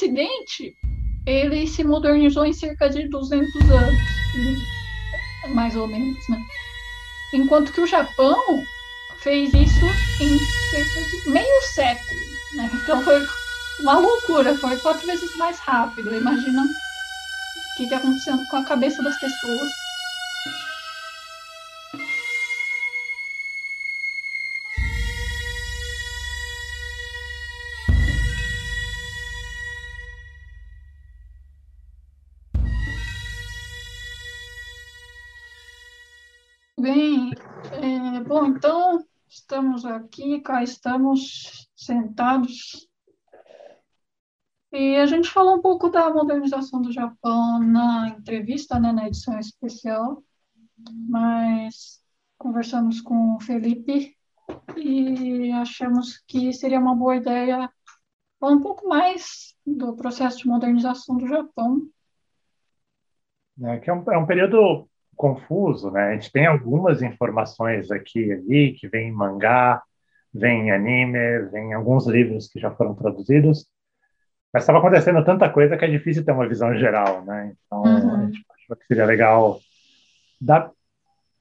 Ocidente, ele se modernizou em cerca de 200 anos, mais ou menos, né? Enquanto que o Japão fez isso em cerca de meio século, né? Então foi uma loucura, foi quatro vezes mais rápido. Imagina o que está acontecendo com a cabeça das pessoas. Bom, então estamos aqui, cá estamos sentados e a gente falou um pouco da modernização do Japão na entrevista, né, na edição especial, mas conversamos com o Felipe e achamos que seria uma boa ideia falar um pouco mais do processo de modernização do Japão. É, que é um, é um período confuso, né? A gente tem algumas informações aqui e ali, que vem em mangá, vem em anime, vem em alguns livros que já foram traduzidos, mas estava acontecendo tanta coisa que é difícil ter uma visão geral, né? Então, uhum. a gente achou que seria legal dar.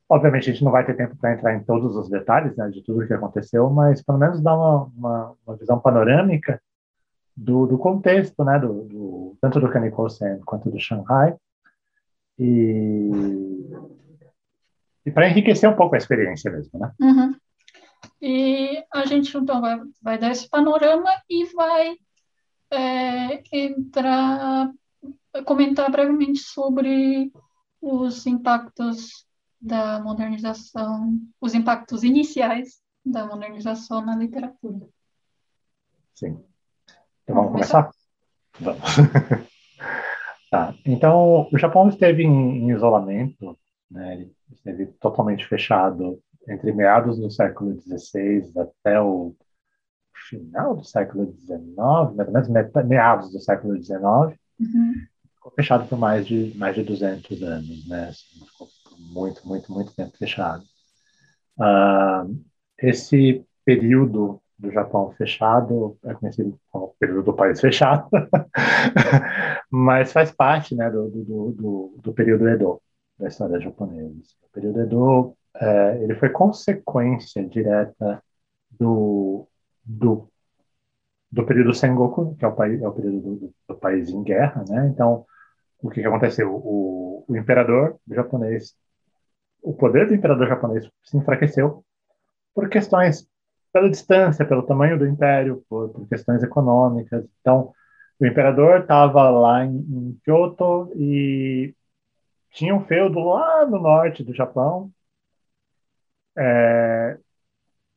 Obviamente, a gente não vai ter tempo para entrar em todos os detalhes né, de tudo o que aconteceu, mas pelo menos dar uma, uma, uma visão panorâmica do, do contexto, né, do, do, tanto do Kanikosen quanto do Shanghai, e, e para enriquecer um pouco a experiência mesmo, né? Uhum. E a gente então vai, vai dar esse panorama e vai é, entrar, comentar brevemente sobre os impactos da modernização, os impactos iniciais da modernização na literatura. Sim. Então vamos, começar? Vamos. tá. Então, o Japão esteve em, em isolamento, né? esteve totalmente fechado entre meados do século XVI até o final do século XIX, mais ou menos meados do século XIX, uhum. ficou fechado por mais de mais de 200 anos, né? Assim, ficou muito, muito, muito tempo fechado. Uh, esse período do Japão fechado é conhecido como período do país fechado, mas faz parte, né, do, do, do, do período Edo da história japonesa. O período Edo é, ele foi consequência direta do do, do período Sengoku, que é o, país, é o período do, do, país em guerra, né? Então, o que, que aconteceu? O, o imperador japonês, o poder do imperador japonês se enfraqueceu por questões pela distância, pelo tamanho do império, por, por questões econômicas. Então, o imperador estava lá em, em Kyoto e tinha um feudo lá no norte do Japão. É,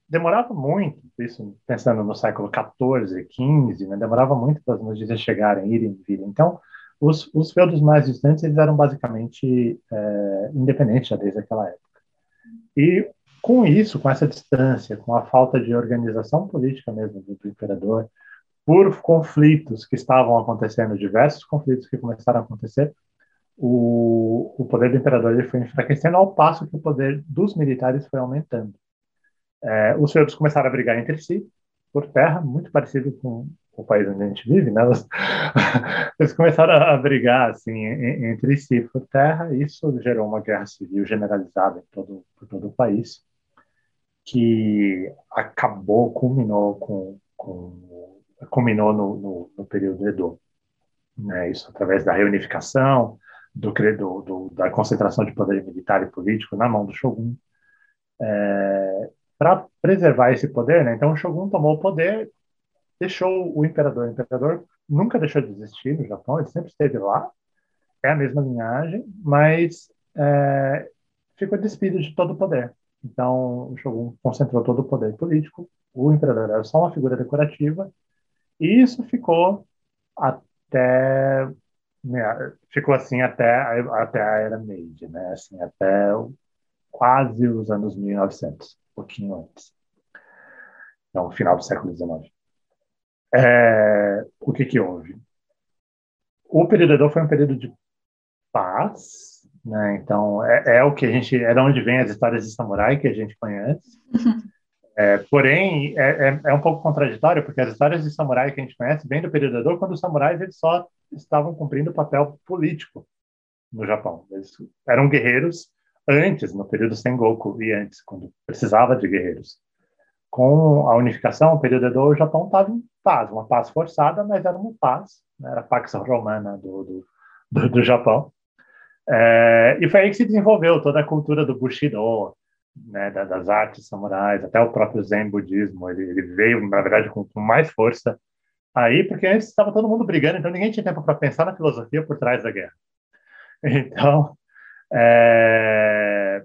demorava muito, isso pensando no século XIV, XV, né, demorava muito para as notícias chegarem, irem e virem. Então, os, os feudos mais distantes eles eram basicamente é, independentes já desde aquela época. E com isso, com essa distância, com a falta de organização política mesmo do, do imperador, por conflitos que estavam acontecendo, diversos conflitos que começaram a acontecer, o, o poder do imperador ele foi enfraquecendo ao passo que o poder dos militares foi aumentando. É, os feudos começaram a brigar entre si por terra, muito parecido com o país onde a gente vive, né? Eles começaram a brigar assim entre si por terra. E isso gerou uma guerra civil generalizada em todo por todo o país, que acabou, culminou com, com culminou no, no, no período Edo. Né? Isso através da reunificação, do, do, do, da concentração de poder militar e político na mão do shogun. É, para preservar esse poder, né? Então o Shogun tomou o poder, deixou o imperador. O imperador nunca deixou de existir no Japão, ele sempre esteve lá, é a mesma linhagem, mas é, ficou despido de todo o poder. Então o Shogun concentrou todo o poder político, o imperador era só uma figura decorativa, e isso ficou até né, ficou assim até até a era Meiji, né? Assim até quase os anos 1900 pouquinho antes. Então, final do século XIX. É, o que que houve? O período Edo foi um período de paz, né? Então, é, é, o que a gente... É de onde vem as histórias de samurai que a gente conhece. Uhum. É, porém, é, é, é, um pouco contraditório, porque as histórias de samurai que a gente conhece vêm do período Edo, quando os samurais eles só estavam cumprindo o papel político no Japão. Eles eram guerreiros antes, no período Sengoku e antes, quando precisava de guerreiros. Com a unificação, o período Edo, o Japão estava em paz, uma paz forçada, mas era uma paz, né? era a Pax Romana do, do, do, do Japão. É, e foi aí que se desenvolveu toda a cultura do Bushido, né, das artes samurais, até o próprio Zen budismo, ele, ele veio, na verdade, com, com, mais força aí, porque antes estava todo mundo brigando, então ninguém tinha tempo para pensar na filosofia por trás da guerra. Então, é,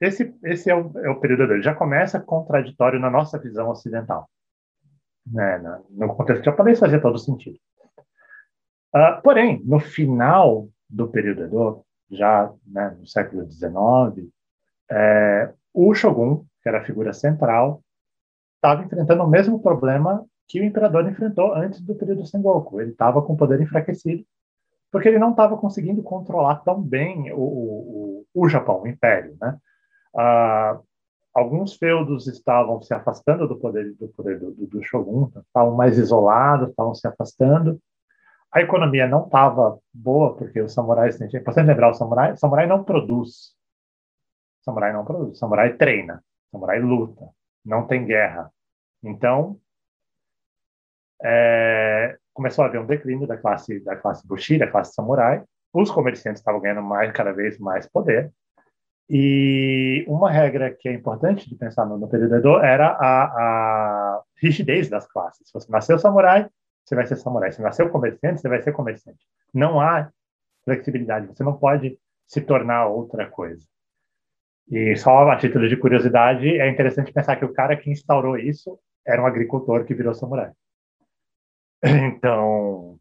esse, esse é, o, é o período dele. Já começa contraditório na nossa visão ocidental. Né, no contexto japonês fazia todo sentido. Uh, porém, no final do período Edo, já né, no século XIX, é, o Shogun, que era a figura central, estava enfrentando o mesmo problema que o imperador enfrentou antes do período Sengoku. Ele estava com o poder enfraquecido, porque ele não estava conseguindo controlar tão bem o, o, o Japão, o império. Né? Ah, alguns feudos estavam se afastando do poder do, poder do, do, do Shogun, estavam mais isolados, estavam se afastando. A economia não estava boa, porque os samurais, é importante lembrar, o samurai, o samurai não produz. O samurai não produz, o samurai treina, o samurai luta, não tem guerra. Então, é, começou a haver um declínio da classe da classe Bushi, da classe samurai. Os comerciantes estavam ganhando mais, cada vez mais poder. E uma regra que é importante de pensar no, no período Edo era a, a rigidez das classes. Se você nasceu samurai, você vai ser samurai. Se nasceu comerciante, você vai ser comerciante. Não há flexibilidade. Você não pode se tornar outra coisa. E só a título de curiosidade, é interessante pensar que o cara que instaurou isso era um agricultor que virou samurai. Então,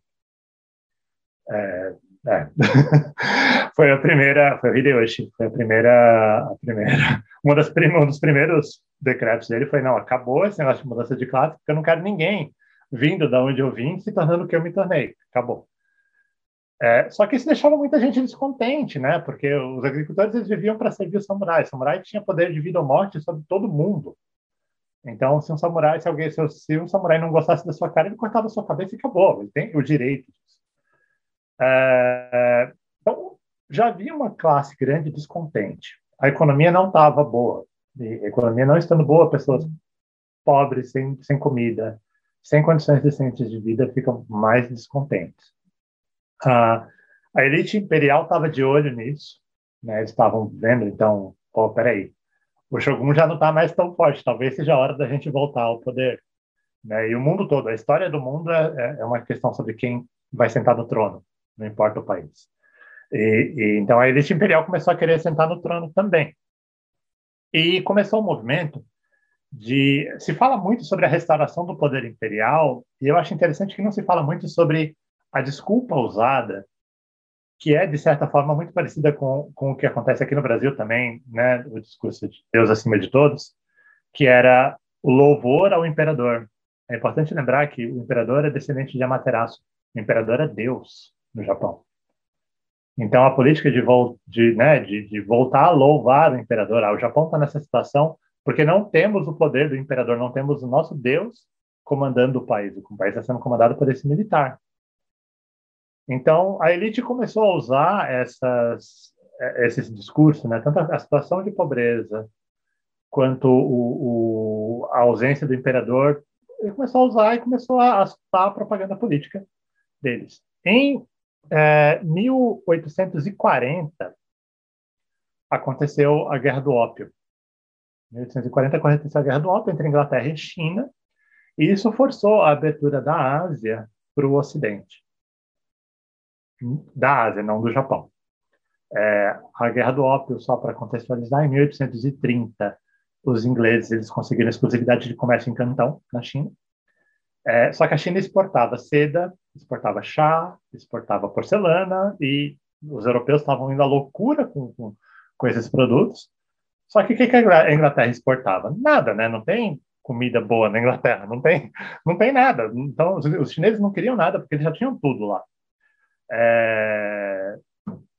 é, é. foi a primeira, foi o Hideyoshi, foi a primeira, a primeira, uma das um dos primeiros decretos dele foi não, acabou esse negócio de mudança de classe, porque eu não quero ninguém vindo da onde eu vim, se tornando o que eu me tornei. Acabou. É, só que isso deixava muita gente descontente, né? Porque os agricultores eles viviam para servir os samurais. O samurai tinha poder de vida ou morte sobre todo mundo. Então, se um samurai, se alguém, se, um samurai não gostasse da sua cara, ele cortava a sua cabeça e acabou. Ele tem o direito disso. É, então, já havia uma classe grande descontente. A economia não estava boa. A economia não estando boa, pessoas pobres, sem, sem comida, sem condições decentes de vida ficam mais descontentes. a elite imperial estava de olho nisso, né? eles estavam vendo, então, pô, peraí, o Shogun já não está mais tão forte, talvez seja a hora da gente voltar ao poder. Né? E o mundo todo, a história do mundo é, é, é uma questão sobre quem vai sentar no trono, não importa o país. E, e, então a elite imperial começou a querer sentar no trono também. E começou um movimento de se fala muito sobre a restauração do poder imperial e eu acho interessante que não se fala muito sobre a desculpa usada que é de certa forma muito parecida com, com o que acontece aqui no Brasil também, né, o discurso de Deus acima de todos, que era o louvor ao imperador. É importante lembrar que o imperador é descendente de Amaterasu. O imperador é Deus no Japão. Então, a política de, de, né, de, de voltar a louvar o imperador, ah, o Japão está nessa situação porque não temos o poder do imperador, não temos o nosso Deus comandando o país. O país está sendo comandado por esse militar. Então, a elite começou a usar essas, esses discursos, né? tanto a situação de pobreza quanto o, o, a ausência do imperador, ele começou a usar e começou a assustar a propaganda política deles. Em é, 1840, aconteceu a Guerra do Ópio. 1840 aconteceu a Guerra do Ópio entre Inglaterra e China, e isso forçou a abertura da Ásia para o Ocidente. Da Ásia, não do Japão. É, a Guerra do Ópio, só para contextualizar, em 1830, os ingleses eles conseguiram exclusividade de comércio em Cantão, na China. É, só que a China exportava seda, exportava chá, exportava porcelana, e os europeus estavam indo à loucura com, com, com esses produtos. Só que o que a Inglaterra exportava? Nada, né? Não tem comida boa na Inglaterra, não tem, não tem nada. Então, os chineses não queriam nada, porque eles já tinham tudo lá. É...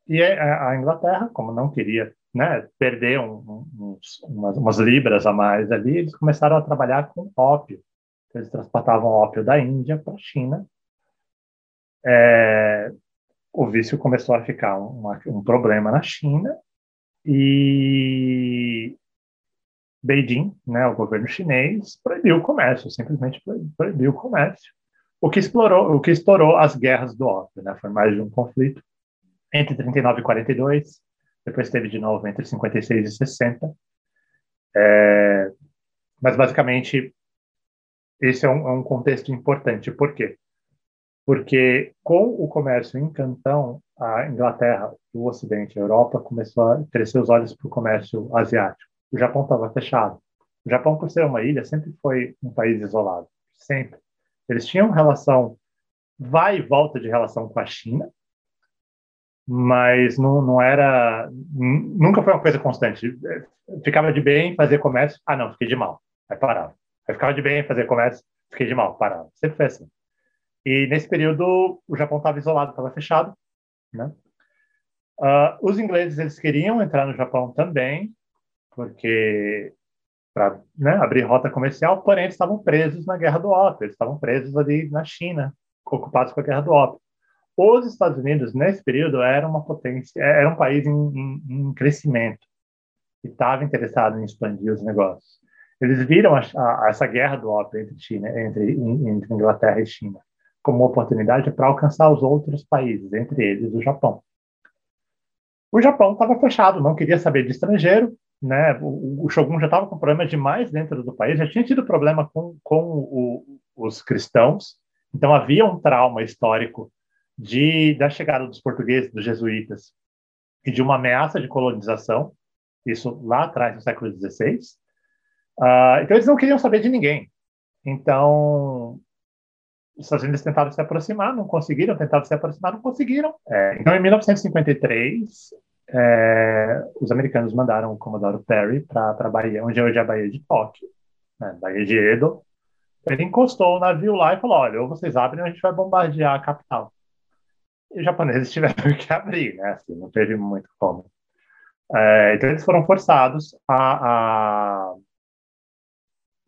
E a Inglaterra, como não queria né, perder um, um, umas, umas, libras a mais ali, eles começaram a trabalhar com ópio. Eles transportavam ópio da Índia para a China. É, o vício começou a ficar um problema na China e Beijing, né, o governo chinês, proibiu o comércio, simplesmente proibiu o comércio. O que explorou, o que estourou as guerras do ópio, né? Foi mais de um conflito entre 39 e 42, depois teve de novo entre 56 e 60. É, mas basicamente esse é um, é um contexto importante. Por quê? Porque com o comércio em Cantão, a Inglaterra, o Ocidente, a Europa começou a crescer os olhos para o comércio asiático. O Japão estava fechado. O Japão, por ser uma ilha, sempre foi um país isolado, sempre. Eles tinham relação, vai e volta de relação com a China, mas não, não era, nunca foi uma coisa constante. Ficava de bem fazer comércio, ah não, fiquei de mal, aí parava. Aí ficava de bem fazer comércio, fiquei de mal, parava. Sempre foi assim. E nesse período o Japão estava isolado, estava fechado, né? Uh, os ingleses eles queriam entrar no Japão também, porque para né, abrir rota comercial, porém eles estavam presos na Guerra do Ópio, eles estavam presos ali na China, ocupados com a Guerra do Ópio. Os Estados Unidos, nesse período, era uma potência, era um país em, em, em crescimento e estava interessado em expandir os negócios. Eles viram a, a, essa guerra do ópio entre, China, entre, entre Inglaterra e China como oportunidade para alcançar os outros países, entre eles o Japão. O Japão estava fechado, não queria saber de estrangeiro, né? O, o Shogun já estava com problemas demais dentro do país, já tinha tido problema com, com o, os cristãos, então havia um trauma histórico de da chegada dos portugueses, dos jesuítas e de uma ameaça de colonização, isso lá atrás no século XVI. Uh, ah, então eles não queriam saber de ninguém. Então os Estados Unidos tentaram se aproximar, não conseguiram, tentaram se aproximar, não conseguiram. É, então, em 1953, é, os americanos mandaram o Comodoro Perry para a Bahia, onde hoje é a Bahia de Tóquio, né, Bahia de Edo. Ele encostou o navio lá e falou: olha, ou vocês abrem ou a gente vai bombardear a capital. E os japoneses tiveram que abrir, né? Assim, não teve muito como. É, então, eles foram forçados a, a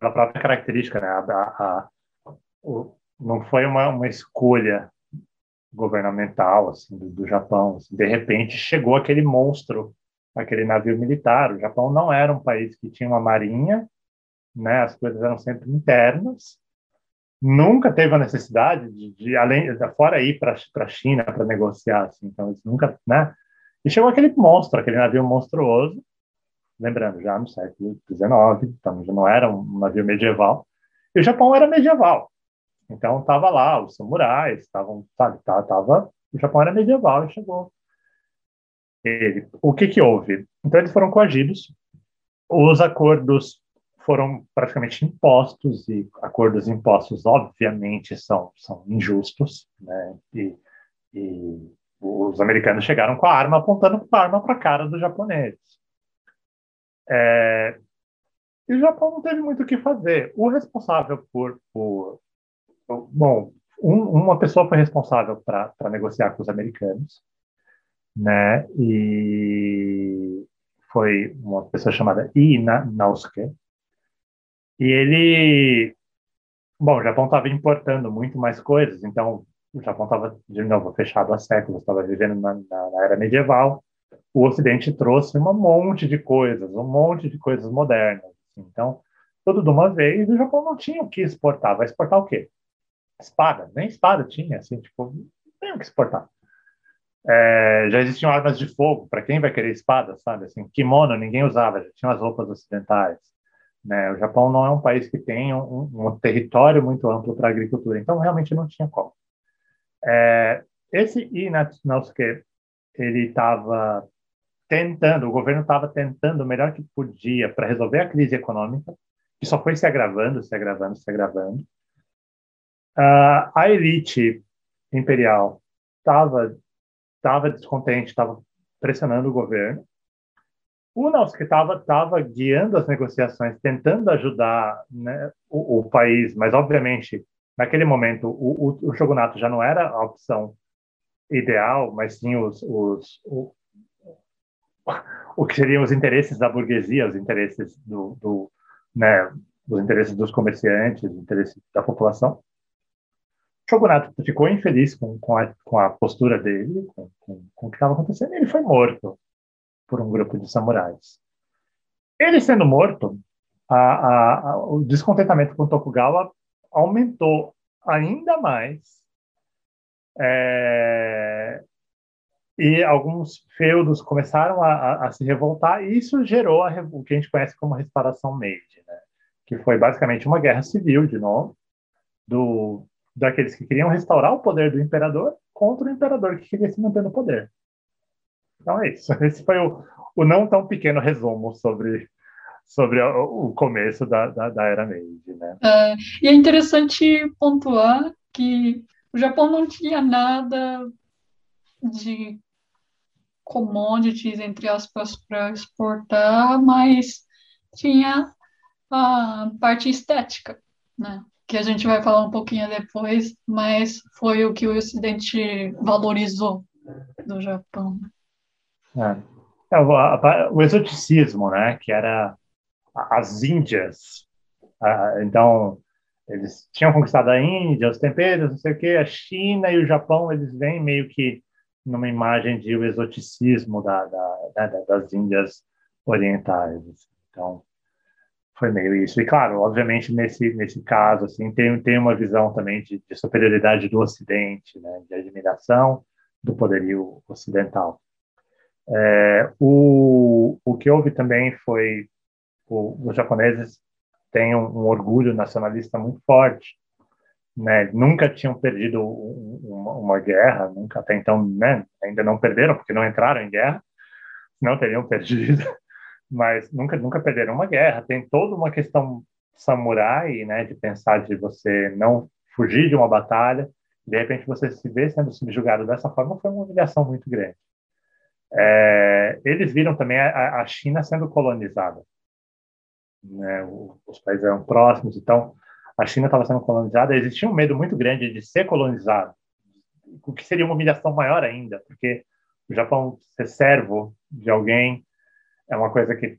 pela própria característica, né? A, a, a, não foi uma, uma escolha governamental assim do, do Japão. De repente chegou aquele monstro, aquele navio militar. O Japão não era um país que tinha uma marinha, né? As coisas eram sempre internas. Nunca teve a necessidade de, de além fora ir para a China para negociar, assim. Então eles nunca, né? E chegou aquele monstro, aquele navio monstruoso. Lembrando, já no século XIX, então já não era um navio medieval. E o Japão era medieval. Então tava lá os samurais, estavam, sabe, tava, tava, o Japão era medieval e chegou ele. O que que houve? Então eles foram coagidos, os acordos foram praticamente impostos e acordos impostos obviamente são são injustos, né? E, e os americanos chegaram com a arma apontando a arma para a cara dos japoneses. É, e o Japão não teve muito o que fazer. O responsável por, por Bom, um, uma pessoa foi responsável para negociar com os americanos, né? E foi uma pessoa chamada Ina Nausuke. E ele, bom, o Japão estava importando muito mais coisas, então o Japão estava, de novo, fechado há séculos, estava vivendo na, na, na, era medieval. O Ocidente trouxe um monte de coisas, um monte de coisas modernas. Assim. Então, tudo de uma vez, o Japão não tinha o que exportar. Vai exportar o quê? Espada, nem espada tinha, assim, tipo, tem o que exportar. É, já existiam armas de fogo, para quem vai querer espada, sabe? Assim, kimono ninguém usava, já tinham as roupas ocidentais. Né? O Japão não é um país que tem um, um território muito amplo para agricultura, então realmente não tinha como. É, esse Inatsunosuke, ele estava tentando, o governo estava tentando o melhor que podia para resolver a crise econômica, que só foi se agravando, se agravando, se agravando. Uh, a elite imperial estava tava descontente, estava pressionando o governo. O Nausk estava tava guiando as negociações, tentando ajudar né, o, o, país, mas obviamente naquele momento o, o, o, shogunato já não era a opção ideal, mas sim os, os, o que seriam os interesses da burguesia, os interesses do, do né, os interesses dos comerciantes, os interesses da população. Shogunato ficou infeliz com, com, a, com a postura dele, com, com, com o que estava acontecendo, e ele foi morto por um grupo de samurais. Ele sendo morto, a, a, a, o descontentamento com Tokugawa aumentou ainda mais. É, e alguns feudos começaram a, a, se revoltar, e isso gerou a, o que a gente conhece como restauração Meiji, né? que foi basicamente uma guerra civil, de novo, do, daqueles que queriam restaurar o poder do imperador contra o imperador que queria se manter no poder. Então é isso. Esse foi o, o não tão pequeno resumo sobre, sobre o, começo da, da, da, Era Meiji. Né? É, e é interessante pontuar que o Japão não tinha nada de commodities, entre aspas, para exportar, mas tinha a parte estética, né? Que a gente vai falar um pouquinho depois, mas foi o que o Ocidente valorizou do Japão. É. É, o, exoticismo, né? Que era as Índias. Ah, então, eles tinham conquistado a Índia, os temperos, não sei o quê, a China e o Japão, eles vêm meio que numa imagem de o exoticismo da, da, da, das Índias orientais. Então, foi meio isso. E, claro, obviamente, nesse, nesse caso, assim, tem, tem uma visão também de, de superioridade do Ocidente, né, de admiração do poderio ocidental. É, o, o que houve também foi o, os japoneses têm um, um, orgulho nacionalista muito forte, né? Nunca tinham perdido uma, uma, guerra, nunca até então, né? Ainda não perderam porque não entraram em guerra, não teriam perdido, mas nunca nunca perderam uma guerra. Tem toda uma questão samurai, né? De pensar de você não fugir de uma batalha, de repente você se vê sendo subjugado dessa forma foi uma humilhação muito grande. É, eles viram também a, a China sendo colonizada. Né? Os países eram próximos, então a China estava sendo colonizada. Existia um medo muito grande de ser colonizado, o que seria uma humilhação maior ainda, porque o Japão ser servo de alguém é uma coisa que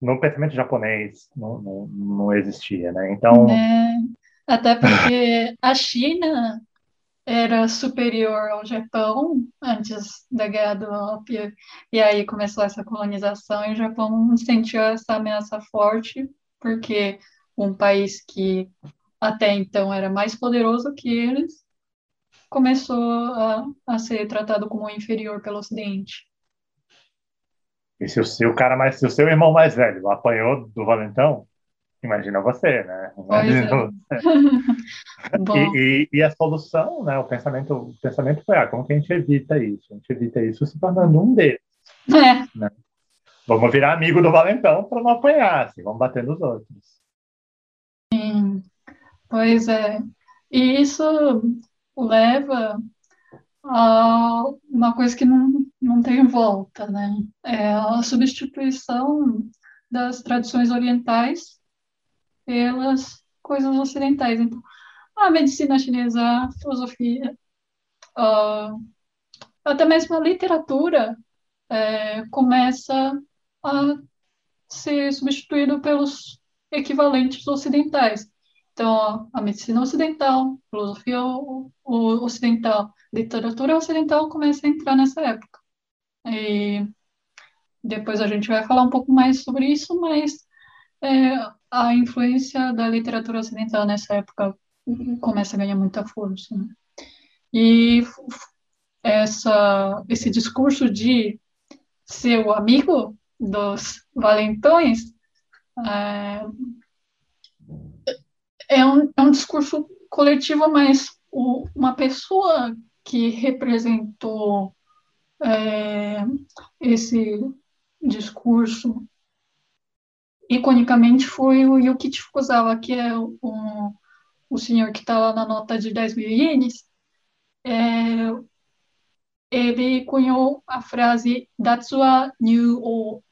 no pensamento japonês não, não, não existia, né? Então é, até porque a China era superior ao Japão antes da Guerra do Ópio, e aí começou essa colonização e o Japão sentiu essa ameaça forte, porque um país que até então era mais poderoso que eles começou a, a ser tratado como inferior pelo Ocidente. E se o seu cara mais, se o seu irmão mais velho apanhou do valentão, Imagina você, né? Imagina é. você. e, e, e, a solução, né? O pensamento, o pensamento foi, ah, como que a gente evita isso? A gente evita isso se tornando um deles. É. Né? Vamos virar amigo do valentão para não apanhar, assim, vamos bater nos outros. Sim, pois é. E isso leva a uma coisa que não, não tem volta, né? É a substituição das tradições orientais pelas coisas ocidentais. Então, a medicina chinesa, a filosofia, uh, até mesmo a literatura é, começa a ser substituído pelos equivalentes ocidentais. Então, a medicina ocidental, filosofia ocidental, literatura ocidental começa a entrar nessa época. E depois a gente vai falar um pouco mais sobre isso, mas é, a influência da literatura ocidental nessa época começa a ganhar muita força. Né? E essa, esse discurso de ser o amigo dos valentões é, é, um, é um discurso coletivo, mas o, uma pessoa que representou é, esse discurso iconicamente foi o Yukichi Fukuzawa, que é o, o senhor que está lá na nota de 10 mil ienes. É, ele cunhou a frase Datsua New O,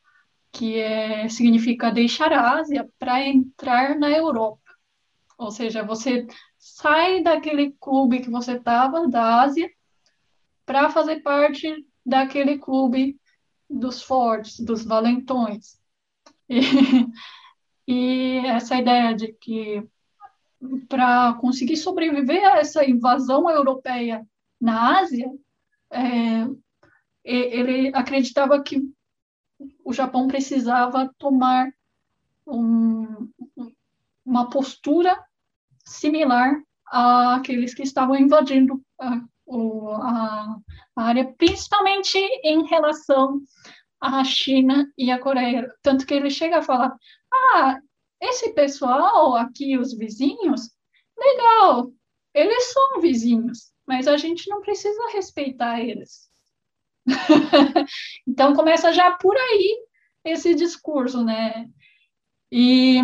que é, significa deixar a Ásia para entrar na Europa. Ou seja, você sai daquele clube que você estava, da Ásia, para fazer parte daquele clube dos fortes, dos valentões. E, e essa ideia de que para conseguir sobreviver a essa invasão europeia na Ásia, é, ele acreditava que o Japão precisava tomar um, uma postura similar àqueles que estavam invadindo a, a, a área, principalmente em relação à China e à Coreia. Tanto que ele chega a falar: ah, esse pessoal aqui, os vizinhos, legal, eles são vizinhos, mas a gente não precisa respeitar eles. então começa já por aí esse discurso, né? E,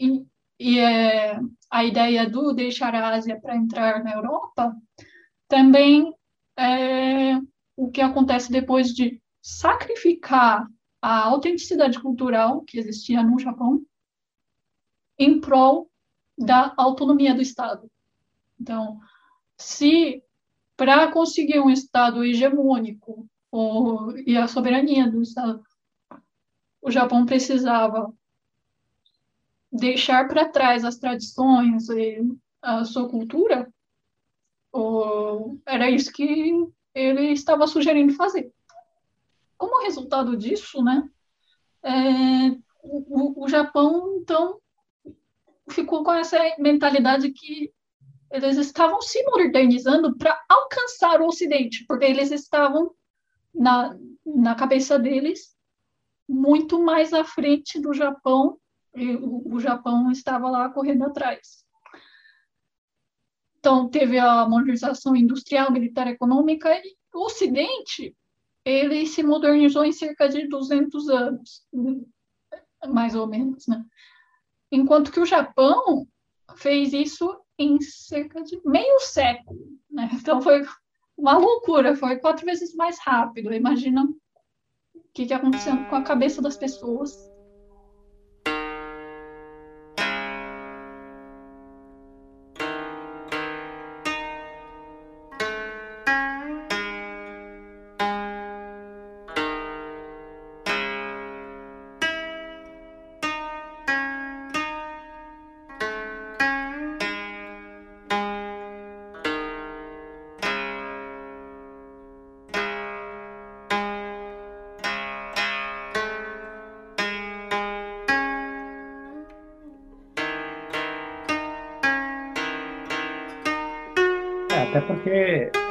e, e é, a ideia do deixar a Ásia para entrar na Europa também é o que acontece depois de sacrificar a autenticidade cultural que existia no Japão em prol da autonomia do Estado. Então, se para conseguir um Estado hegemônico ou, e a soberania do Estado, o Japão precisava deixar para trás as tradições e a sua cultura, ou, era isso que ele estava sugerindo fazer. Como resultado disso, né, é, o, o Japão, então, ficou com essa mentalidade que eles estavam se modernizando para alcançar o Ocidente, porque eles estavam na, na cabeça deles muito mais à frente do Japão e o, o Japão estava lá correndo atrás. Então teve a modernização industrial, militar, econômica e o Ocidente ele se modernizou em cerca de 200 anos, mais ou menos, né? enquanto que o Japão fez isso em cerca de meio século. Né? Então foi uma loucura, foi quatro vezes mais rápido. Imagina o que, que aconteceu com a cabeça das pessoas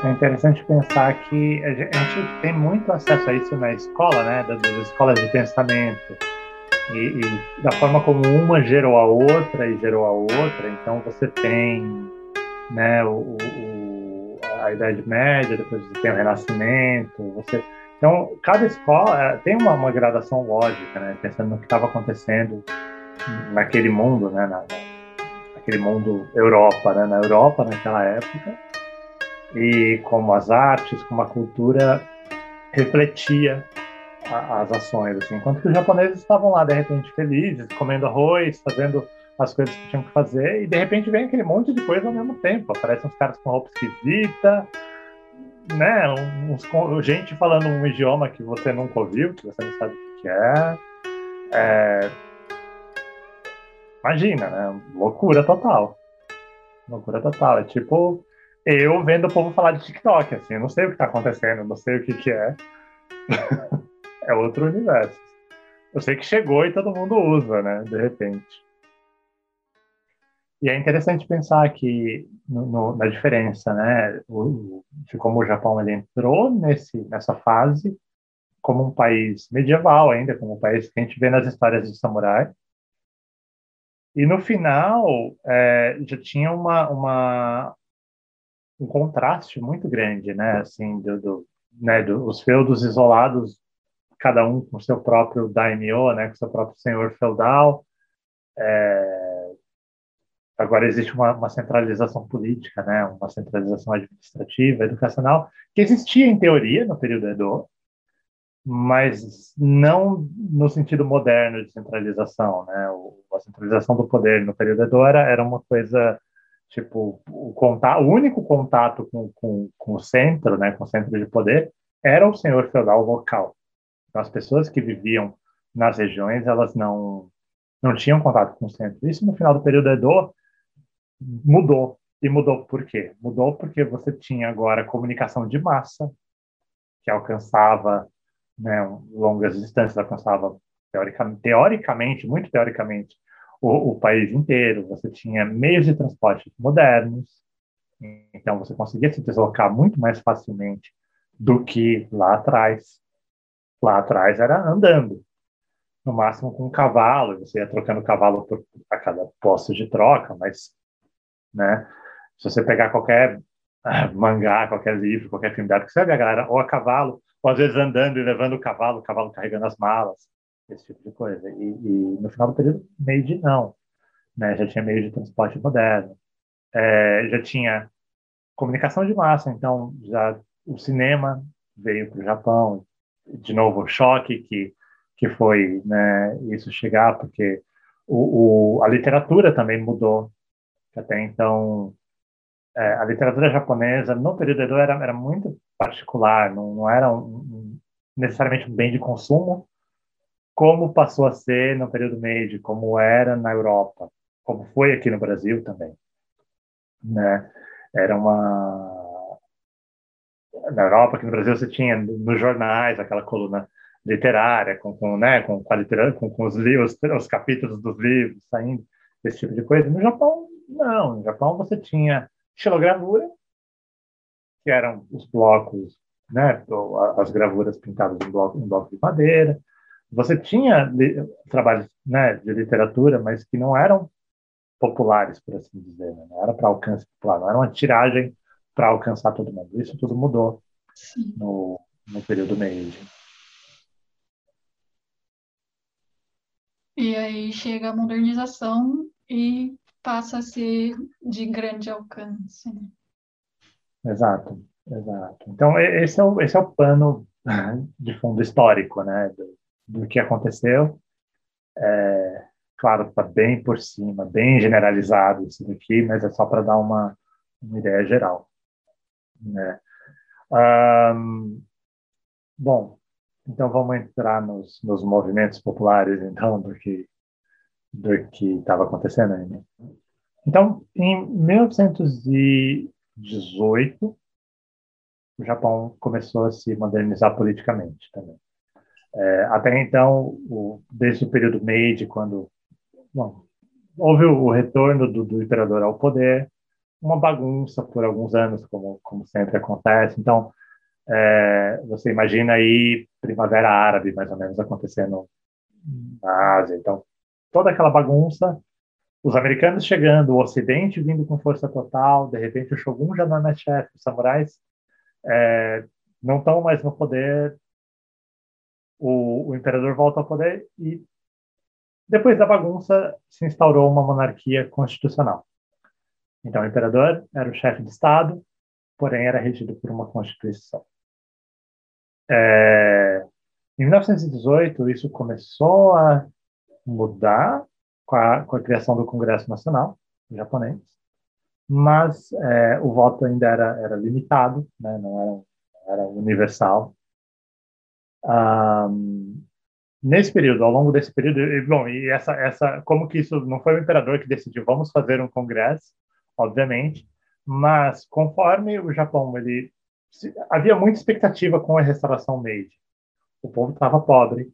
é interessante pensar que a gente tem muito acesso a isso na escola, né, das escolas de pensamento, e, e da forma como uma gerou a outra e gerou a outra. Então você tem, né, o, o, a Idade Média, depois você tem o Renascimento, você então cada escola é, tem uma, uma gradação lógica, né, pensando no que estava acontecendo naquele mundo, né, na, naquele mundo Europa, né, na Europa naquela época e como as artes, como a cultura refletia a, as ações, assim. Enquanto que os japoneses estavam lá, de repente, felizes, comendo arroz, fazendo as coisas que tinham que fazer, e de repente vem aquele monte de coisa ao mesmo tempo. Aparecem uns caras com roupa esquisita, né? Uns, gente falando um idioma que você nunca ouviu, que você não sabe o que é. é... Imagina, né? Loucura total. Loucura total. É tipo eu vendo o povo falar de TikTok, assim, eu não sei o que está acontecendo, não sei o que, que é. é outro universo. Eu sei que chegou e todo mundo usa, né, de repente. E é interessante pensar que no, no, na diferença, né, o, de como o Japão ele entrou nesse, nessa fase como um país medieval ainda, como um país que a gente vê nas histórias de samurai. E no final é, já tinha uma, uma, um contraste muito grande, né? Assim, do, do né, do, os feudos isolados, cada um com seu próprio daimyo, né, com seu próprio senhor feudal. É... Agora existe uma, uma, centralização política, né, uma centralização administrativa, educacional, que existia em teoria no período Edo, mas não no sentido moderno de centralização, né? O, a centralização do poder no período Edo era, era uma coisa Tipo, o, contato, o único contato com, com, com o centro, né, com o centro de poder, era o senhor feudal local. Então, as pessoas que viviam nas regiões, elas não, não tinham contato com o centro. Isso, no final do período Edo, mudou. E mudou por quê? Mudou porque você tinha agora comunicação de massa, que alcançava né, longas distâncias, alcançava teoricamente, teoricamente muito teoricamente, o, o, país inteiro. Você tinha meios de transporte modernos, então você conseguia se deslocar muito mais facilmente do que lá atrás. Lá atrás era andando, no máximo com um cavalo, você ia trocando cavalo por, a cada posto de troca, mas, né, se você pegar qualquer ah, mangá, qualquer livro, qualquer filme dado, que você vê a galera ou a cavalo, ou às vezes andando e levando o cavalo, o cavalo carregando as malas, esse tipo de coisa. E, e no final do período, meio de não, né, já tinha meio de transporte moderno, é, já tinha comunicação de massa, então já o cinema veio para o Japão, de novo, o choque que, que foi né, isso chegar, porque o, o, a literatura também mudou. Até então, é, a literatura japonesa, no período Edo, era, era muito particular, não, não era um, um, necessariamente um bem de consumo, como passou a ser no período Meiji, como era na Europa, como foi aqui no Brasil também. Né? Era uma na Europa, aqui no Brasil, você tinha nos jornais aquela coluna literária, com, com, né, com, com, literatura, com, com os livros, os capítulos dos livros saindo, esse tipo de coisa. No Japão, não. No Japão, você tinha xilogravura, que eram os blocos, né, as gravuras pintadas em bloco, em bloco de madeira. Você tinha trabalhos né, de literatura, mas que não eram populares, por assim dizer, né? não era para alcance popular, não era uma tiragem para alcançar todo mundo. Isso tudo mudou no, no período Meiji. E aí chega a modernização e passa a ser de grande alcance. Né? Exato, exato. Então, esse é o, esse é o pano de fundo histórico né, do, do que aconteceu. É, claro, está bem por cima, bem generalizado isso daqui, mas é só para dar uma, uma ideia geral. Né? Um, bom, então vamos entrar nos, nos movimentos populares, então, do que do que estava acontecendo aí. Né? Então, em 1918, o Japão começou a se modernizar politicamente também. É, até então, o, desde o período Meiji, quando bom, houve o retorno do, do imperador ao poder, uma bagunça por alguns anos, como, como sempre acontece. Então, é, você imagina aí Primavera Árabe, mais ou menos, acontecendo na Ásia. Então, toda aquela bagunça, os americanos chegando, o Ocidente vindo com força total, de repente o Shogun já não é mais chefe, os samurais é, não estão mais no poder, o, o imperador volta ao poder e depois da bagunça se instaurou uma monarquia constitucional. Então, o imperador era o chefe de Estado, porém era regido por uma constituição. É, em 1918, isso começou a mudar com a, com a criação do Congresso Nacional japonês, mas é, o voto ainda era, era limitado, né, não era, era universal. Um, nesse período, ao longo desse período, e, bom, e essa, essa, como que isso não foi o imperador que decidiu, vamos fazer um congresso, obviamente, mas conforme o Japão, ele havia muita expectativa com a restauração Meiji. O povo estava pobre,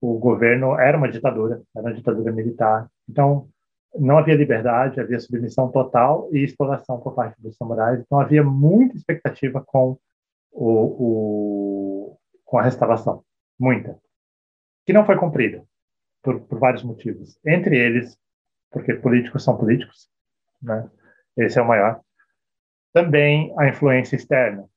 o governo era uma ditadura, era uma ditadura militar. Então, não havia liberdade, havia submissão total e exploração por parte dos samurais. Então, havia muita expectativa com o, o com a restauração, muita, que não foi cumprida por, por vários motivos. Entre eles, porque políticos são políticos, né? Esse é o maior. Também a influência externa.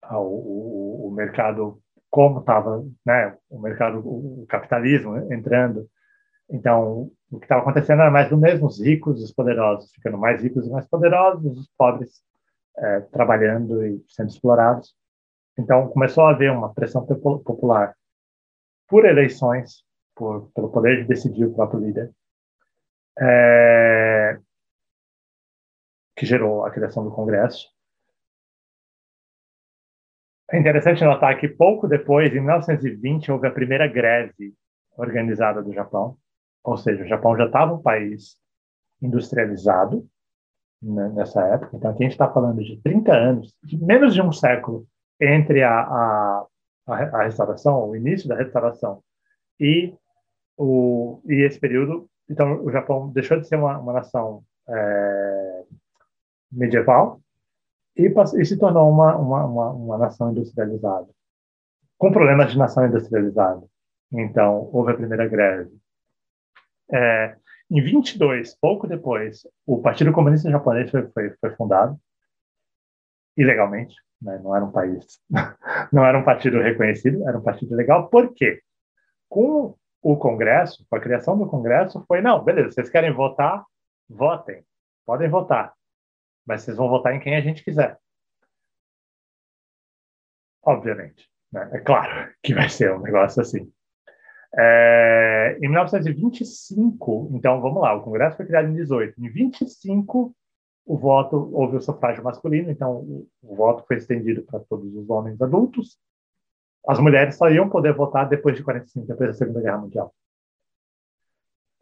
Ah, o, o, o mercado, como estava, né? O mercado, o capitalismo entrando. Então, o que estava acontecendo era mais do mesmo, os ricos e os poderosos ficando mais ricos e mais poderosos, os pobres é, trabalhando e sendo explorados. Então, começou a haver uma pressão popular por eleições, por, pelo poder de decidir o próprio líder, é, que gerou a criação do Congresso. É interessante notar que pouco depois, em 1920, houve a primeira greve organizada do Japão. Ou seja, o Japão já estava um país industrializado né, nessa época. Então, aqui a gente está falando de 30 anos, de menos de um século, entre a, a, a, restauração, o início da restauração, e, o, e esse período. Então, o Japão deixou de ser uma, uma nação é, medieval e, e, se tornou uma, uma, uma, uma nação industrializada, com problemas de nação industrializada. Então, houve a primeira greve. É, em 22, pouco depois, o Partido Comunista Japonês foi, foi, foi fundado, ilegalmente, né? não era um país, não era um partido reconhecido, era um partido legal. Por quê? Com o Congresso, com a criação do Congresso, foi, não, beleza, vocês querem votar? Votem, podem votar, mas vocês vão votar em quem a gente quiser. Obviamente, né? é claro que vai ser um negócio assim. É, em 1925, então vamos lá, o Congresso foi criado em 18. Em 25, o voto houve o sufrágio masculino, então o, o voto foi estendido para todos os homens adultos. As mulheres só iam poder votar depois de 45, depois da Segunda Guerra Mundial.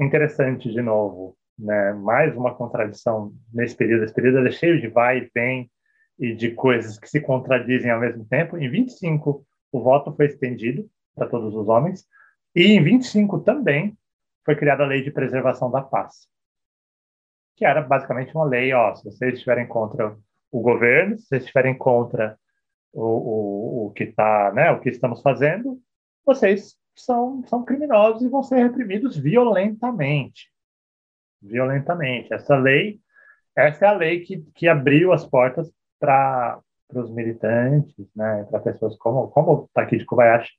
Interessante, de novo, né? mais uma contradição nesse período. Esse período é cheio de vai e vem e de coisas que se contradizem ao mesmo tempo. Em 25, o voto foi estendido para todos os homens. E em 25 também foi criada a Lei de Preservação da Paz, que era basicamente uma lei, ó, se vocês estiverem contra o governo, se vocês estiverem contra o, o, o que tá, né, o que estamos fazendo, vocês são, são criminosos e vão ser reprimidos violentamente. Violentamente. Essa lei, essa é a lei que, que abriu as portas para os militantes, né, para pessoas como, como o Taki de Kobayashi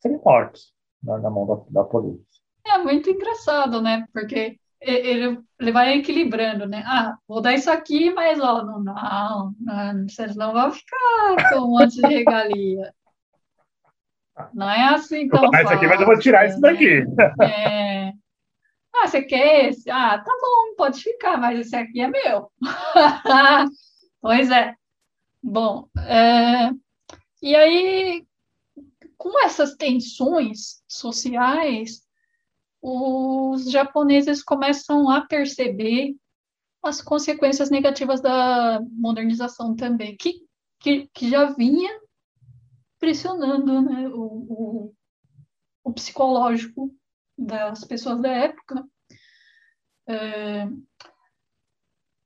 serem mortos na, na mão da, da polícia. É muito engraçado, né? Porque ele, ele vai equilibrando, né? Ah, vou dar isso aqui, mas ó, não, não, não vocês não vão ficar com um monte de regalia. Não é assim tão fácil. aqui, mas eu vou tirar isso daqui. Né? É. Ah, você quer esse? Ah, tá bom, pode ficar, mas esse aqui é meu. pois é. Bom, é... e aí, com essas tensões sociais, os japoneses começam a perceber as consequências negativas da modernização também, que, que, que já vinha pressionando né, o, o, o, psicológico das pessoas da época. É,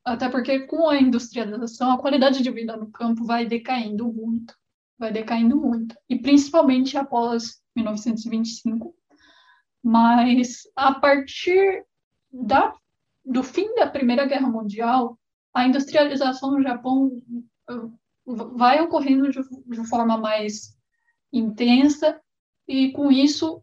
até porque com a industrialização, a qualidade de vida no campo vai decaindo muito vai decaindo muito, e principalmente após 1925. Mas a partir da, do fim da Primeira Guerra Mundial, a industrialização no Japão uh, vai ocorrendo de, de forma mais intensa, e com isso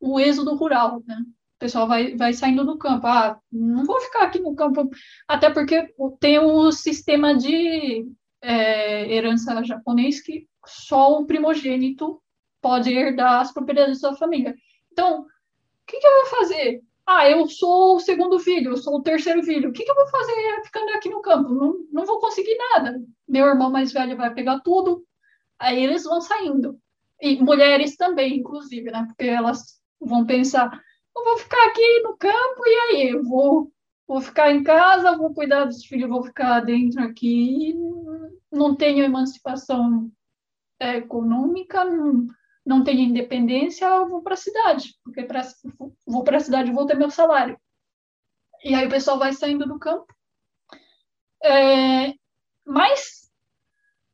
o êxodo rural, né? O pessoal vai, vai saindo do campo. Ah, não vou ficar aqui no campo, até porque tem o sistema de é, herança japonês que só o primogênito pode herdar as propriedades da família. Então, que, que, eu vou fazer? Ah, eu sou o segundo filho, eu sou o terceiro filho. O que, que eu vou fazer ficando aqui no campo? Não, não vou conseguir nada. Meu irmão mais velho vai pegar tudo. Aí eles vão saindo. E mulheres também, inclusive, né? Porque elas vão pensar, eu vou ficar aqui no campo e aí eu vou, vou ficar em casa, vou cuidar dos filhos, vou ficar dentro aqui. Não tenho emancipação econômica, não, não tenho independência, eu vou para a cidade, porque pra, vou para a cidade vou ter meu salário. E aí o pessoal vai saindo do campo. É, mas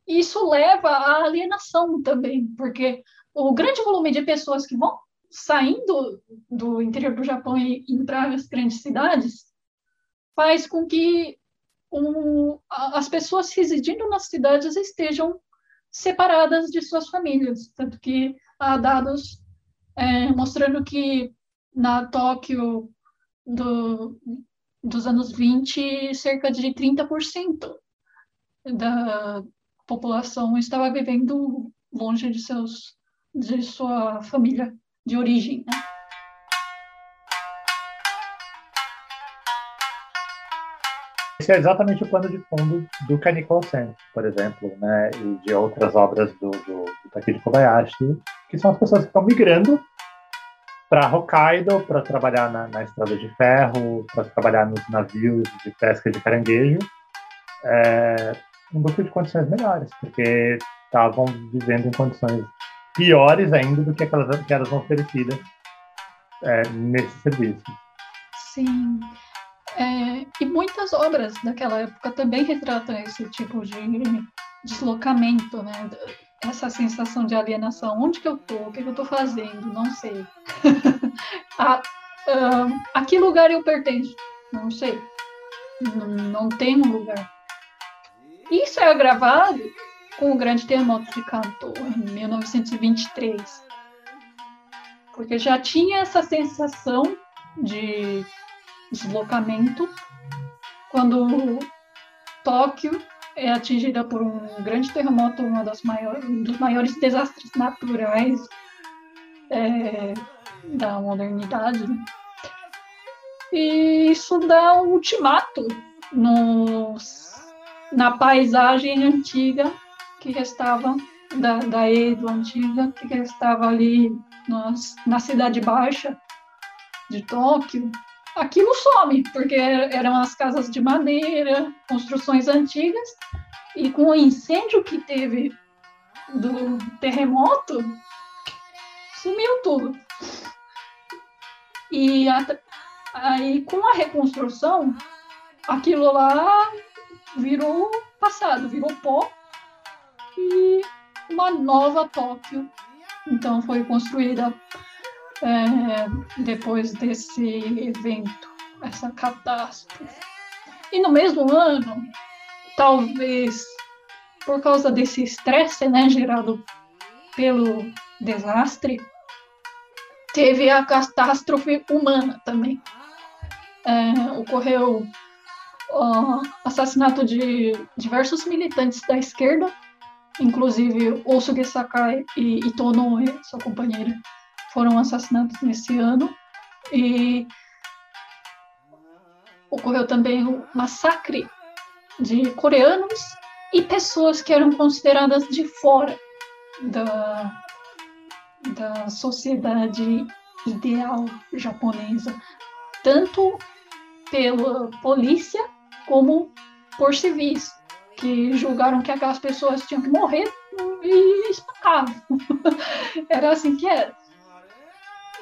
isso leva à alienação também, porque o grande volume de pessoas que vão saindo do interior do Japão e indo para as grandes cidades faz com que as pessoas residindo nas cidades estejam separadas de suas famílias. Tanto que há dados é, mostrando que na Tóquio do, dos anos 20, cerca de 30% da população estava vivendo longe de, seus, de sua família de origem. Né? esse é exatamente o pano de fundo do Kaneko Sen, por exemplo, né, e de outras obras do, do, do Kobayashi, que são as pessoas que estão migrando para Hokkaido para trabalhar na, na, estrada de ferro, para trabalhar nos navios de pesca de caranguejo, é, busca de condições melhores, porque estavam vivendo em condições piores ainda do que aquelas que eram oferecidas é, nesse serviço. Sim. É, e muitas obras daquela época também retratam esse tipo de deslocamento, né? Essa sensação de alienação. Onde que eu tô? O que, que eu tô fazendo? Não sei. a, uh, a que lugar eu pertenço? Não sei. Não, não tem um lugar. Isso é agravado com o grande terremoto de Kanto, em 1923. Porque já tinha essa sensação de deslocamento quando Tóquio é atingida por um grande terremoto, uma das maiores, um dos maiores desastres naturais é, da modernidade. E isso dá um ultimato nos, na paisagem antiga que restava da, da Edo antiga, que restava ali na cidade baixa de Tóquio, aquilo some, porque eram as casas de madeira, construções antigas, e com o incêndio que teve do terremoto, sumiu tudo. E a, aí, com a reconstrução, aquilo lá virou passado, virou pó, e uma nova Tóquio. Então foi construída é, depois desse evento, essa catástrofe. E no mesmo ano, talvez por causa desse estresse né, gerado pelo desastre, teve a catástrofe humana também. É, ocorreu o assassinato de diversos militantes da esquerda Inclusive, Osuge Sakai e Ito Noe, sua companheira, foram assassinados nesse ano. E ocorreu também o massacre de coreanos e pessoas que eram consideradas de fora da, da sociedade ideal japonesa, tanto pela polícia como por civis que julgaram que aquelas pessoas tinham que morrer e espancavam. era assim que era.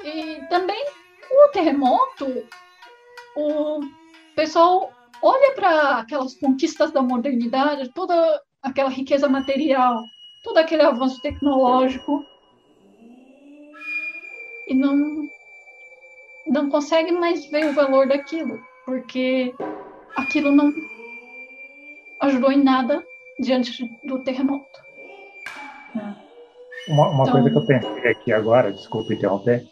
E também o terremoto, o pessoal olha para aquelas conquistas da modernidade, toda aquela riqueza material, todo aquele avanço tecnológico e não não consegue mais ver o valor daquilo, porque aquilo não ajudou em nada diante do terremoto. Uma, uma então, coisa que eu pensei aqui agora, desculpe interromper,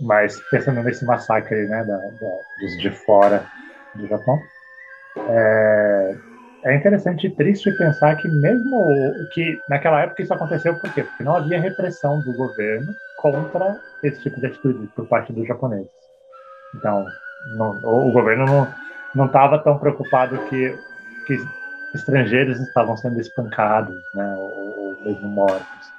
mas pensando nesse massacre né, da, da, dos de fora do Japão, é, é interessante e triste pensar que mesmo que naquela época isso aconteceu por quê? Porque não havia repressão do governo contra esse tipo de atitude por parte dos japoneses. Então, não, o governo não estava tão preocupado que, que estrangeiros estavam sendo espancados, né, ou, mesmo mortos.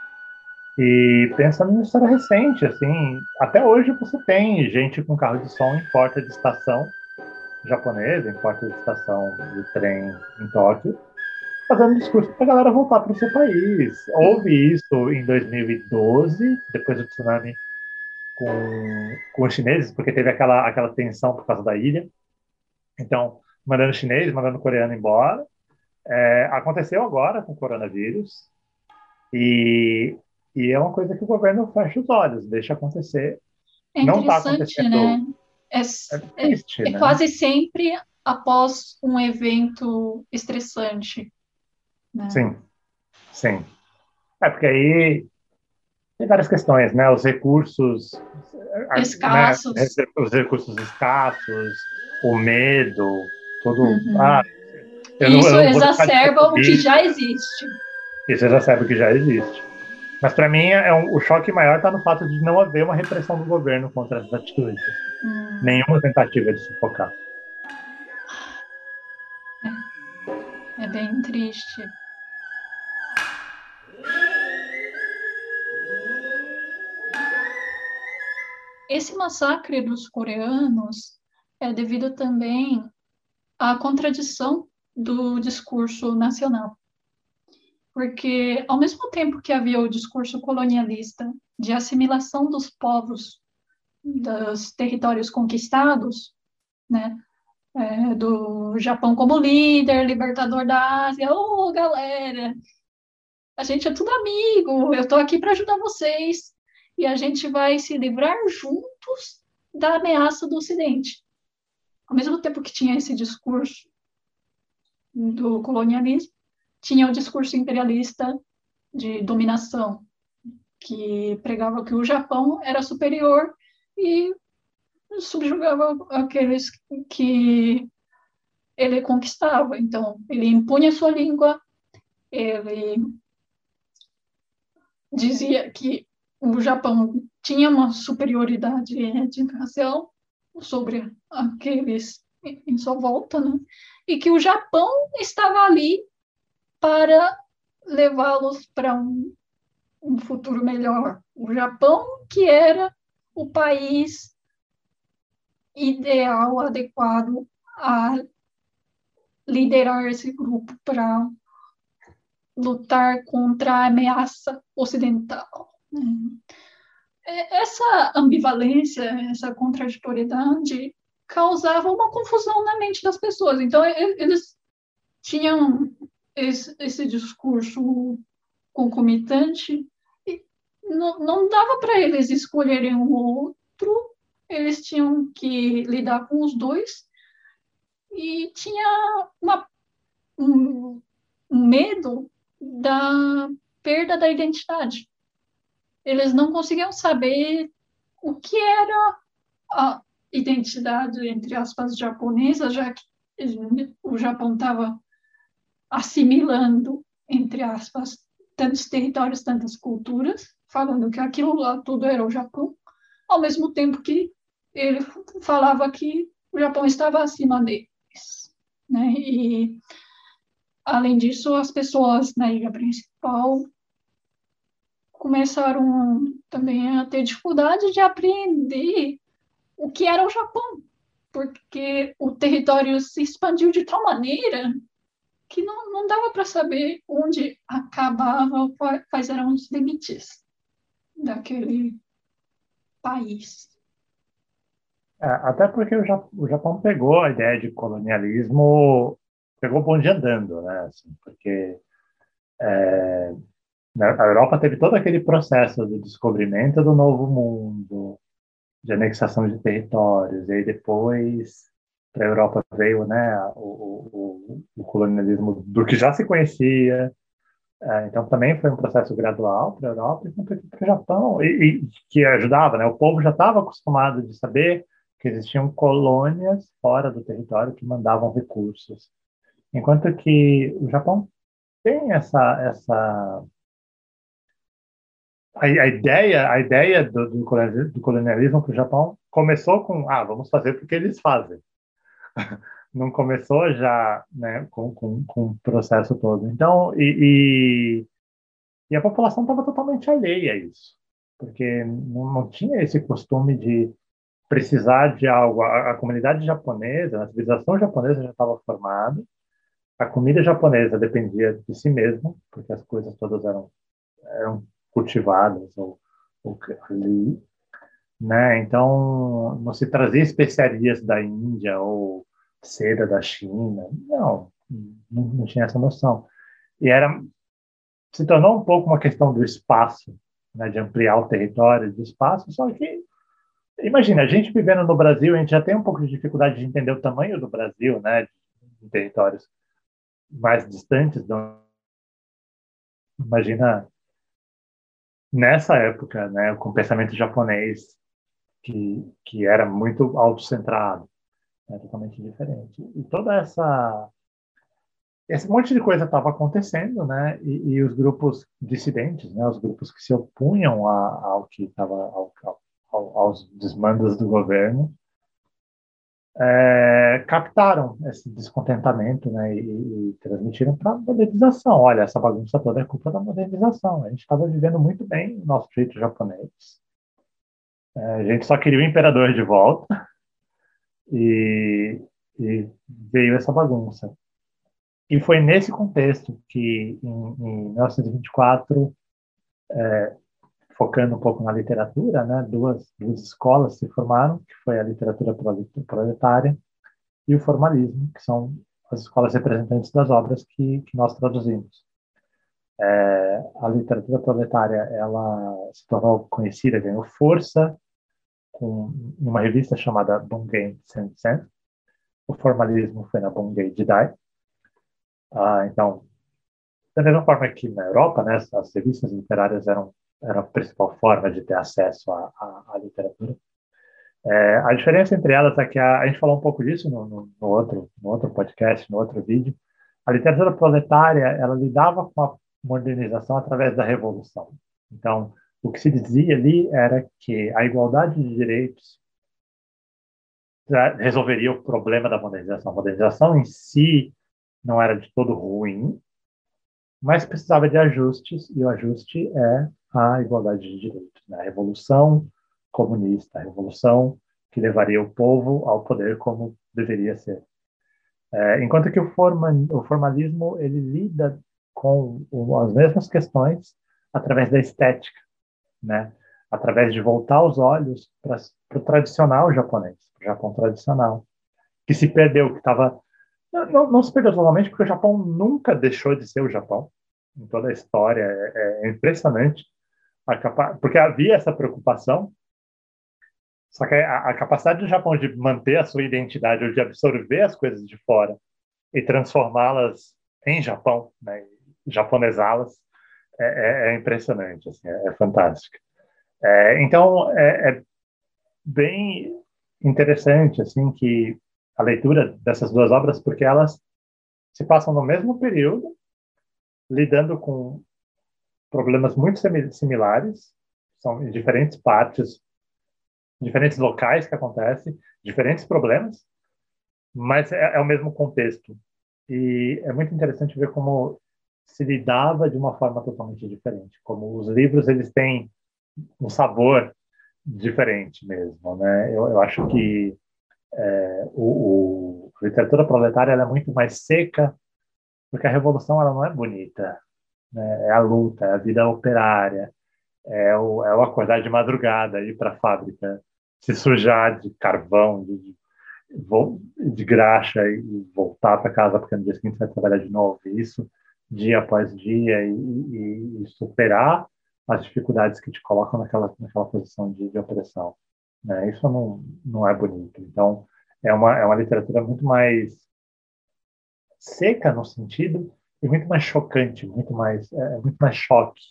E pensando em história recente, assim, até hoje você tem gente com carro de som em porta de estação japonesa, em porta de estação de trem em Tóquio, fazendo discurso para a galera voltar para o seu país. Houve isso em 2012, depois do tsunami com, com os chineses, porque teve aquela, aquela tensão por causa da ilha. Então, mandando chinês, mandando coreano embora. É, aconteceu agora com o coronavírus e, e é uma coisa que o governo fecha os olhos, deixa acontecer. É Não está acontecendo. Né? É, é, triste, é, é né? quase sempre após um evento estressante. Né? Sim, sim. É porque aí tem várias questões, né? Os recursos escassos, né? os recursos escassos, o medo, tudo. Uhum. Ah, Isso não, exacerba o que já existe. Isso exacerba o que já existe. Mas para mim é um, o choque maior está no fato de não haver uma repressão do governo contra essas atitudes. Hum. Nenhuma tentativa de sufocar. É bem triste. Esse massacre dos coreanos é devido também à contradição do discurso nacional. Porque, ao mesmo tempo que havia o discurso colonialista de assimilação dos povos dos territórios conquistados, né, é, do Japão como líder, libertador da Ásia, ô oh, galera, a gente é tudo amigo, eu estou aqui para ajudar vocês e a gente vai se livrar juntos da ameaça do Ocidente. Ao mesmo tempo que tinha esse discurso do colonialismo, tinha o discurso imperialista de dominação, que pregava que o Japão era superior e subjugava aqueles que ele conquistava. Então, ele impunha sua língua, ele dizia que o Japão tinha uma superioridade racial sobre aqueles em sua volta, né? e que o Japão estava ali para levá-los para um, um futuro melhor. O Japão que era o país ideal, adequado a liderar esse grupo para lutar contra a ameaça ocidental. É, essa ambivalência, essa contraditoriedade causava uma confusão na mente das pessoas. Então, eles tinham esse, esse discurso concomitante e não, não dava para eles escolherem um outro, eles tinham que lidar com os dois e tinha uma, um, um medo da perda da identidade. Eles não conseguiam saber o que era a identidade, entre aspas, japonesa, já que o Japão estava assimilando, entre aspas, tantos territórios, tantas culturas, falando que aquilo lá tudo era o Japão, ao mesmo tempo que ele falava que o Japão estava acima deles. Né? E, além disso, as pessoas na ilha principal começaram também a ter dificuldade de apreender o que era o Japão, porque o território se expandiu de tal maneira que não, não dava para saber onde acabava, quais eram os limites daquele país. É, até porque o Japão, o Japão, pegou a ideia de colonialismo, pegou o bonde andando, né? Assim, porque é, a Europa teve todo aquele processo de descobrimento do novo mundo, de anexação de territórios, e aí depois para a Europa veio né, o, o, o, colonialismo do que já se conhecia, é, então também foi um processo gradual para a Europa e para o Japão, e, e, que ajudava, né? O povo já estava acostumado de saber que existiam colônias fora do território que mandavam recursos, enquanto que o Japão tem essa essa a, ideia a ideia do, do colonialismo para o Japão começou com ah vamos fazer porque eles fazem não começou já né, com, com, com o processo todo. Então, e, e, e a população estava totalmente alheia a isso, porque não, não, tinha esse costume de precisar de algo. A, a comunidade japonesa, a civilização japonesa já estava formada, a comida japonesa dependia de si mesma, porque as coisas todas eram, eram cultivadas ou, ou ali, né? Então não se trazia especiarias da Índia ou seda da China. Não, não, tinha essa noção. E era se tornou um pouco uma questão do espaço, né, de ampliar o território do espaço, só que imagina, a gente vivendo no Brasil, a gente já tem um pouco de dificuldade de entender o tamanho do Brasil, né, de territórios mais distantes. Imagina nessa época, né, com o pensamento japonês que que era muito autocentrado, é totalmente diferente. E toda essa esse monte de coisa estava acontecendo, né? E, e, os grupos dissidentes, né? Os grupos que se opunham a, ao que estava ao, ao, aos desmandos do governo, é, captaram esse descontentamento né, e, e transmitiram para a modernização. Olha, essa bagunça toda é culpa da modernização. A gente estava vivendo muito bem o nosso jeito japonês. É, a gente só queria o imperador de volta e, e veio essa bagunça. E foi nesse contexto que, em, em 1924, é, focando um pouco na literatura, né, duas, duas escolas se formaram, que foi a literatura proletária e o formalismo, que são as escolas representantes das obras que, que nós traduzimos. É, a literatura proletária ela se tornou conhecida, ganhou força com uma revista chamada Bungei Sensen. O formalismo foi na Bungei Jidai. Ah, então, da mesma forma que na Europa, né, as revistas literárias eram, eram a principal forma de ter acesso à, à, à literatura. É, a diferença entre elas é que a, a gente falou um pouco disso no, no, no, outro, no outro podcast, no outro vídeo. A literatura proletária ela lidava com a modernização através da revolução. Então, o que se dizia ali era que a igualdade de direitos resolveria o problema da modernização. A modernização em si não era de todo ruim, mas precisava de ajustes, e o ajuste é a igualdade de direitos. Né? A revolução comunista, a revolução que levaria o povo ao poder como deveria ser. É, enquanto que o, forma, o formalismo ele lida com as mesmas questões através da estética, né? através de voltar os olhos para o tradicional japonês, o Japão tradicional, que se perdeu, que estava não, não, se perdeu totalmente, porque o Japão nunca deixou de ser o Japão, em toda a história. É, é impressionante, capa... porque havia essa preocupação, só que a, a, capacidade do Japão de manter a sua identidade, ou de absorver as coisas de fora e transformá-las em Japão, né, japonesá-las, é, é, é, impressionante, assim, é, é fantástica. É, então, é, bem interessante assim que a leitura dessas duas obras, porque elas se passam no mesmo período, lidando com problemas muito similares, são em diferentes partes, diferentes locais que acontecem, diferentes problemas, mas é, é o mesmo contexto. E é muito interessante ver como se lidava de uma forma totalmente diferente, como os livros eles têm um sabor diferente mesmo, né? Eu, eu acho que é, o, o, a literatura proletária é muito mais seca, porque a revolução ela não é bonita. Né? É a luta, é a vida operária, é o, é o acordar de madrugada, ir para a fábrica, se sujar de carvão, de, de, de graxa e voltar para casa porque no dia seguinte vai trabalhar de novo. Isso dia após dia e, e, e superar as dificuldades que te colocam naquela, naquela posição de, de opressão. Né? Isso não, não é bonito. Então, é uma, é uma literatura muito mais seca no sentido e muito mais chocante, muito mais, é, é muito mais choque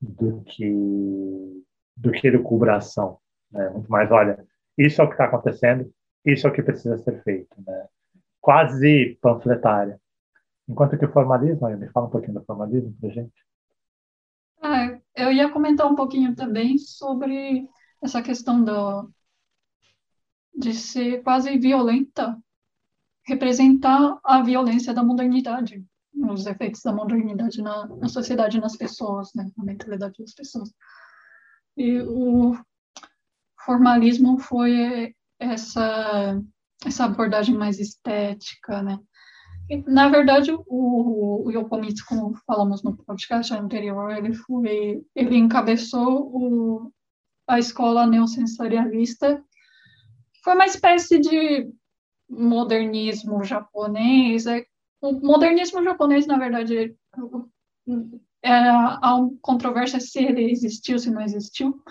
do que do que elucubração. Né? Muito mais, olha, isso é o que está acontecendo, isso é o que precisa ser feito. Né? Quase panfletária. Enquanto que o formalismo, me fala um pouquinho do formalismo para gente. Ah, eu ia comentar um pouquinho também sobre essa questão do, de ser quase violenta, representar a violência da modernidade, os efeitos da modernidade na, na sociedade, nas pessoas, né, na mentalidade das pessoas. E o formalismo foi essa essa abordagem mais estética, né? Na verdade, o, o Yokomitsu, como falamos no podcast anterior, ele foi, ele encabeçou o, a escola neosensorialista. Foi uma espécie de modernismo japonês. É, o modernismo japonês, na verdade, é, há uma controvérsia se ele existiu, se não existiu.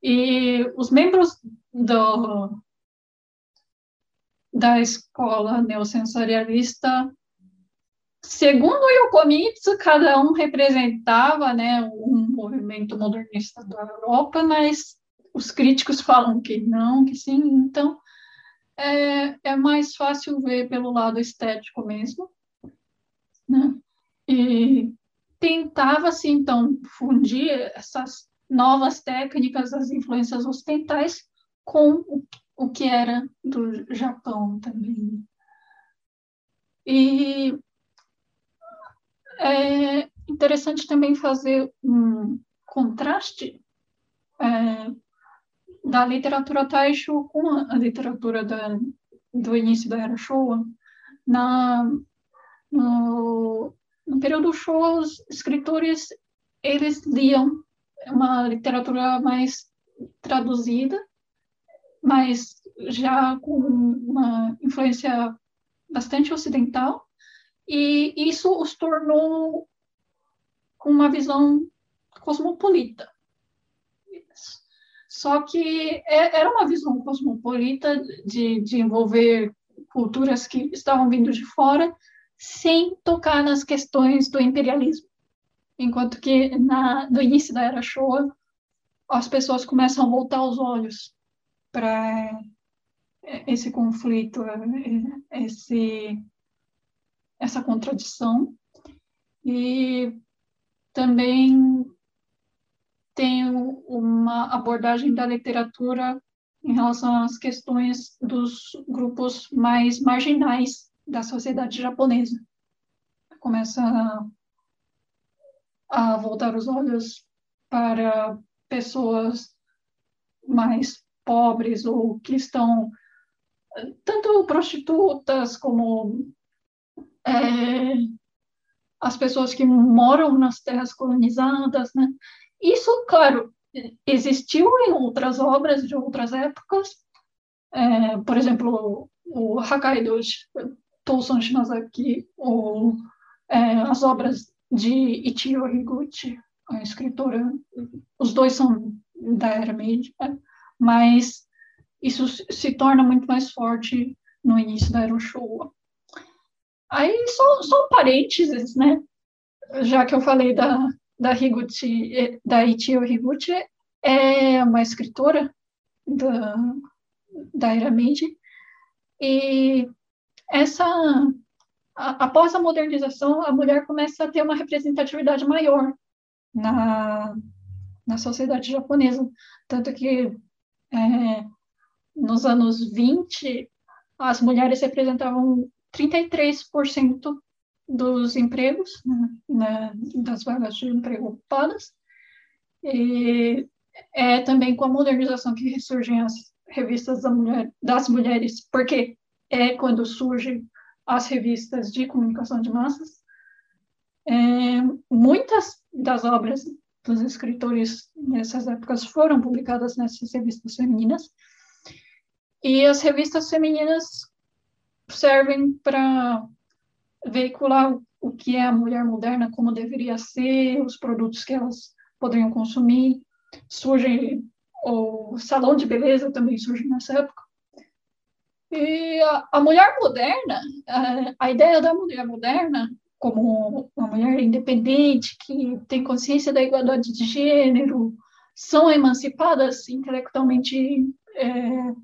E os membros do, da escola neosensorialista Segundo Yokomitsu, cada um representava né, um movimento modernista da Europa, mas os críticos falam que não, que sim. Então, é, é mais fácil ver pelo lado estético mesmo. Né? E tentava-se, então, fundir essas novas técnicas, as influências ocidentais, com o que era do Japão também. E é interessante também fazer um contraste é, da literatura Taisho com a literatura da, do início da era Showa. Na, no, no período Showa, os escritores eles liam uma literatura mais traduzida, mas já com uma influência bastante ocidental, e isso os tornou com uma visão cosmopolita. Só que é, era uma visão cosmopolita de, de envolver culturas que estavam vindo de fora, sem tocar nas questões do imperialismo. Enquanto que na, no início da era Showa, as pessoas começam a voltar os olhos para esse conflito, esse, essa contradição. E também tem uma abordagem da literatura em relação às questões dos grupos mais marginais da sociedade japonesa. Começa a, a voltar os olhos para pessoas mais pobres ou que estão tanto prostitutas como é, as pessoas que moram nas terras colonizadas, né? Isso, claro, existiu em outras obras de outras épocas, é, por exemplo, o Hakaido Touson Shinazaki, ou é, as obras de Ichiro Higuchi, a escritora, os dois são da era Meiji, né? Mas isso se torna muito mais forte no início da era Showa. Aí, só, só um parênteses, né? Já que eu falei da, da Higuchi, da Ichio Higuchi, é uma escritora da, da era Meiji, e essa após a modernização, a mulher começa a ter uma representatividade maior na, na sociedade japonesa. Tanto que é, nos anos 20, as mulheres representavam 33% dos empregos, né, das vagas de emprego ocupadas. E é também com a modernização que ressurgem as revistas da mulher, das mulheres, porque é quando surgem as revistas de comunicação de massas. É, muitas das obras dos escritores nessas épocas foram publicadas nessas revistas femininas, e as revistas femininas servem para veicular o que é a mulher moderna, como deveria ser, os produtos que elas poderiam consumir. Surge o salão de beleza também surge nessa época. E a, a mulher moderna, a, a, ideia da mulher moderna como uma mulher independente, que tem consciência da igualdade de gênero, são emancipadas intelectualmente é,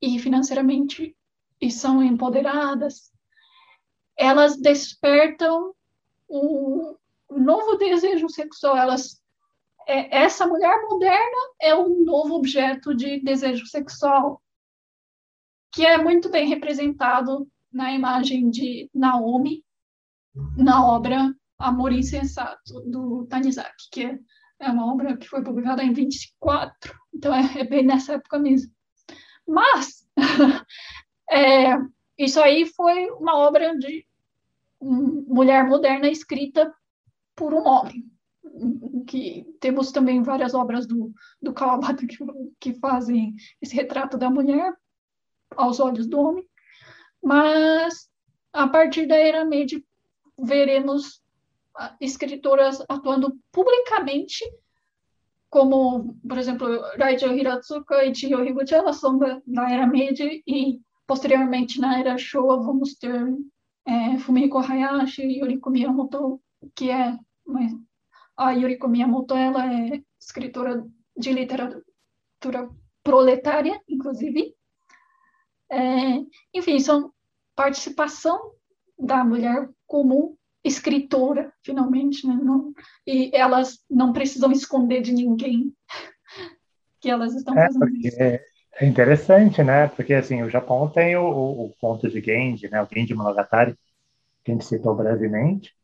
e financeiramente e são empoderadas, elas despertam um novo desejo sexual. Elas, é, essa mulher moderna é um novo objeto de desejo sexual que é muito bem representado na imagem de Naomi na obra Amor Insensato do Tanizaki, que é, é uma obra que foi publicada em 24, então é, é bem nessa época mesmo. Mas é, isso aí foi uma obra de mulher moderna escrita por um homem. Que temos também várias obras do, do Kawabata que, que fazem esse retrato da mulher aos olhos do homem, mas a partir da era Meiji veremos escritoras atuando publicamente como, por exemplo, Raijo Hiratsuka e Chiyo Higuchi, elas são da, era Meiji, e posteriormente na era Showa vamos ter é, Fumiko Hayashi e Yuriko Miyamoto, que é a Yuriko Miyamoto, ela é escritora de literatura proletária, inclusive. É, enfim, são participação da mulher comum escritora, finalmente, né? Não, e elas não precisam esconder de ninguém que elas estão é, fazendo isso. É interessante, né? Porque assim, o Japão tem o, o, o conto de Genji, né? O Genji Monogatari, que a gente citou brevemente,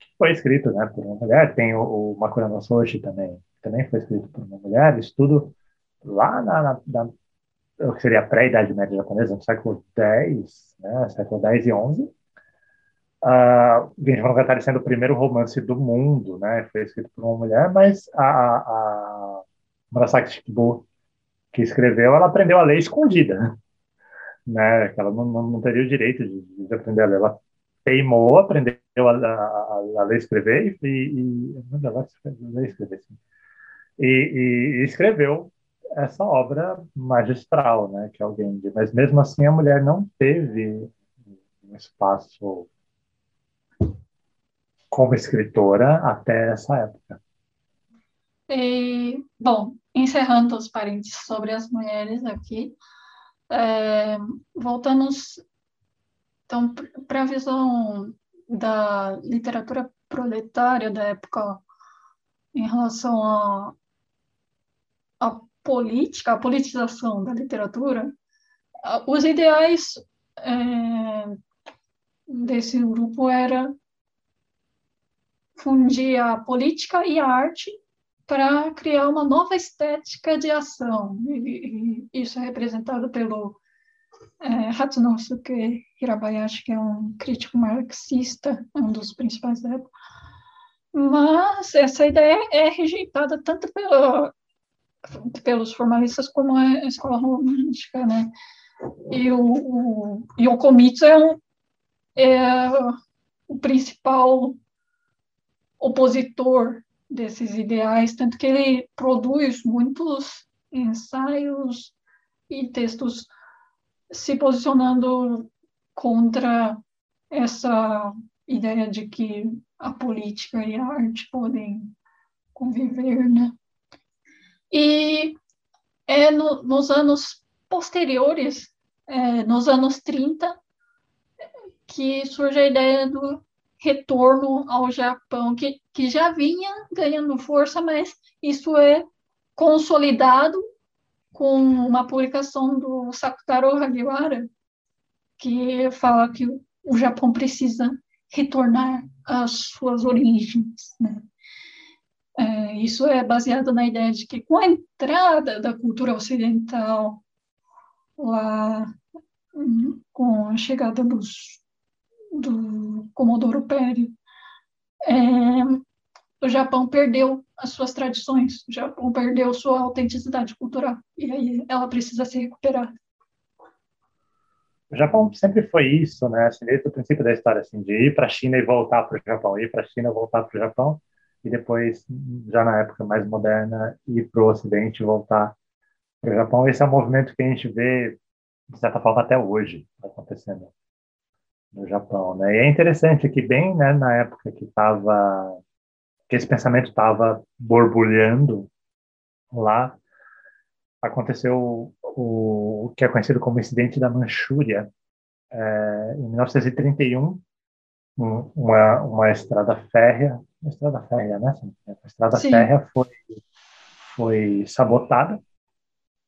que foi escrito, né, por uma mulher. Tem o, o Makura no Soshi também, também foi escrito por uma mulher. Isso tudo lá na, na, na o que seria a pré-idade média japonesa, no século X, né? Século X e XI. Uh, Genji Monogatari sendo o primeiro romance do mundo, né? Foi escrito por uma mulher, mas a, a, a Murasaki Shikibu que escreveu, ela aprendeu a ler escondida, né? Que ela não, não, teria o direito de, de, aprender a ler. Ela teimou, aprendeu a, a, a ler escrever e, e ler escrever, sim. E, e, escreveu essa obra magistral, né? Que é o Genji. Mas mesmo assim a mulher não teve um espaço como escritora até essa época. E, bom, encerrando os parênteses sobre as mulheres aqui, é, voltamos então para a visão da literatura proletária da época em relação à a, a, política, a politização da literatura, os ideais é, desse grupo era fundir a política e a arte para criar uma nova estética de ação. E, e isso é representado pelo é, Hatsunosuke Hirabayashi, que é um crítico marxista, um dos principais da época. Mas essa ideia é rejeitada tanto pelos formalistas como a escola romântica, né? E o, o Yokomitsu é, um, é o principal opositor desses ideais, tanto que ele produz muitos ensaios e textos se posicionando contra essa ideia de que a política e a arte podem conviver, né? E é no, nos anos posteriores, é, nos anos 30, que surge a ideia do retorno ao Japão, que, que já vinha ganhando força, mas isso é consolidado com uma publicação do Sakutaro Hagiwara, que fala que o Japão precisa retornar às suas origens. Né? É, isso é baseado na ideia de que com a entrada da cultura ocidental lá hum, com a chegada dos do Comodoro Pério, é, o Japão perdeu as suas tradições, o Japão perdeu sua autenticidade cultural, e aí ela precisa ser recuperada. O Japão sempre foi isso, né? Assim, desde o princípio da história, assim, de ir para a China e voltar para o Japão, ir para a China, voltar para o Japão, e depois, já na época mais moderna, ir para o Ocidente e voltar para o Japão. Esse é um movimento que a gente vê, de certa forma, até hoje acontecendo no Japão, né? E é interessante que bem, né, na época que estava que esse pensamento estava borbulhando lá, aconteceu o, o, que é conhecido como incidente da Manchúria é, em 1931, uma uma estrada férrea, uma estrada férrea, né? A estrada Sim. férrea foi foi sabotada,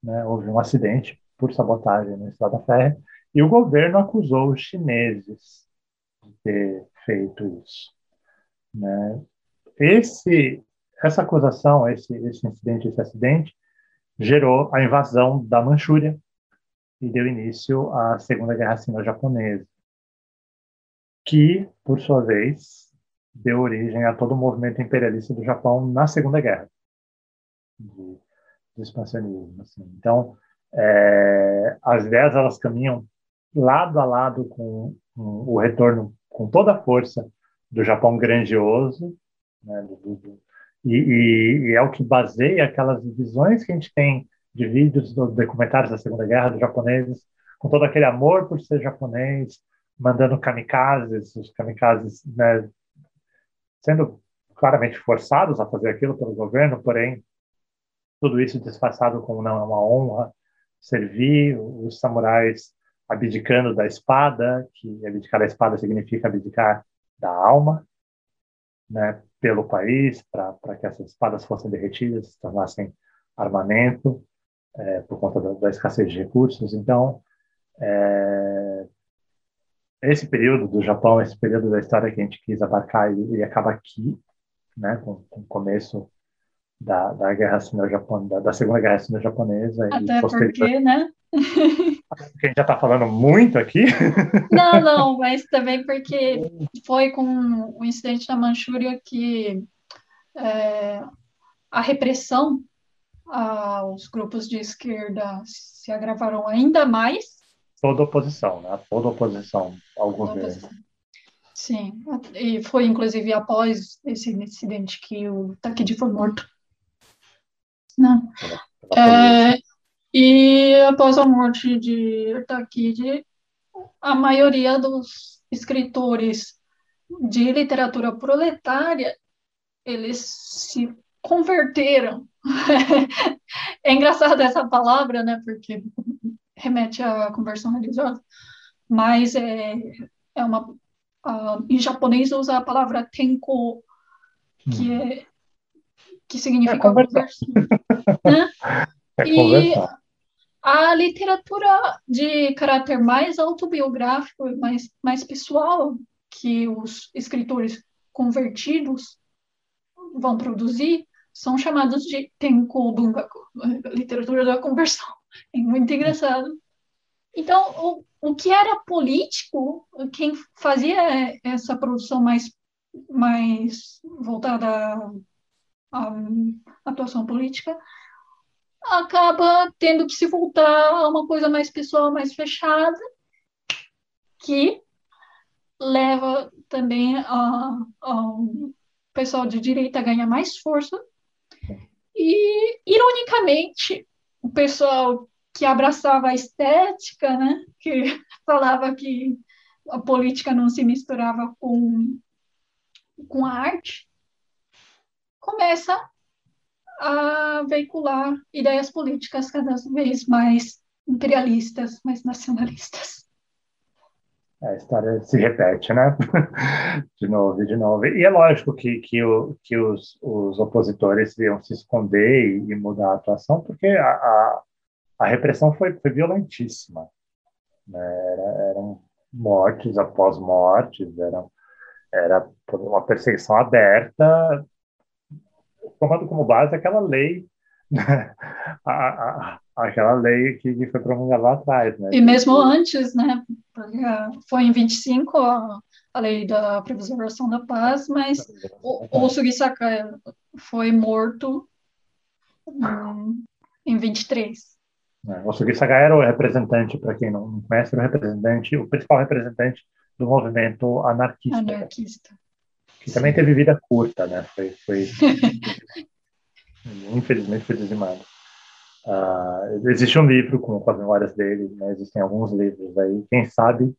né? Houve um acidente por sabotagem na estrada férrea e o governo acusou os chineses de ter feito isso. Né? Esse, essa acusação, esse, esse incidente, esse acidente, gerou a invasão da Manchúria e deu início à Segunda Guerra Sino-Japonesa, que, por sua vez, deu origem a todo o movimento imperialista do Japão na Segunda Guerra de, de expansionismo. Assim. Então, é, as ideias elas caminham lado a lado com, com o retorno com toda a força do Japão grandioso, né, do, do, e, e, e, é o que baseia aquelas visões que a gente tem de vídeos, dos documentários da Segunda Guerra, dos japoneses, com todo aquele amor por ser japonês, mandando kamikazes, os kamikazes né, sendo claramente forçados a fazer aquilo pelo governo, porém, tudo isso disfarçado como não é uma honra, servir os samurais abdicando da espada, que abdicar da espada significa abdicar da alma, né, pelo país, para que essas espadas fossem derretidas, se tornassem armamento. é, por conta da, da, escassez de recursos. Então, é, esse período do Japão, esse período da história que a gente quis abarcar, ele, ele acaba aqui, né, com, com o começo da, da guerra sino-japonesa, da, da, segunda guerra sino-japonesa Até porque, né? porque a gente já está falando muito aqui. Não, não, mas também porque foi com o incidente da Manchúria que é, a repressão aos grupos de esquerda se agravaram ainda mais. Toda oposição, né? Toda oposição, alguns deles. Sim, e foi inclusive após esse incidente que o Takedi foi morto. Não. É, e após a morte de Takedi, a maioria dos escritores de literatura proletária eles se converteram. é engraçado essa palavra, né? Porque remete à conversão religiosa, mas é, é uma. Uh, em japonês usa a palavra tenko, que, hum. é, que significa é conversão. né? É e a literatura de caráter mais autobiográfico, mais, mais pessoal, que os escritores convertidos vão produzir, são chamados de Tenko Bungaku, literatura da conversão. É muito engraçado. Então, o, o que era político, quem fazia essa produção mais, mais voltada à, à atuação política, acaba tendo que se voltar a uma coisa mais pessoal, mais fechada, que leva também a, a um pessoal de direita ganha mais força. E, ironicamente, o pessoal que abraçava a estética, né, que falava que a política não se misturava com, com a arte, começa a veicular ideias políticas cada vez mais imperialistas, mais nacionalistas a história se repete, né? de novo e de novo. E é lógico que, que, o, que os, os opositores iam se esconder e, e mudar a atuação, porque a, a, a repressão foi, foi violentíssima. Né? Era, eram mortes após mortes, eram, era uma perseguição aberta, tomando como base aquela lei, né? a, a, aquela lei que, que foi promulgada lá atrás, né? E mesmo antes, né? Foi em 25 a, a lei da preservação da paz, mas o, o Sugisaka foi morto um, em 23. É, o Sugisaka era o representante, para quem não conhece, o representante, o principal representante do movimento anarquista. Anarquista. Que também teve vida curta, né? Foi, foi infelizmente foi dizimado. Uh, existe um livro com, com as memórias dele, né? existem alguns livros aí. Quem sabe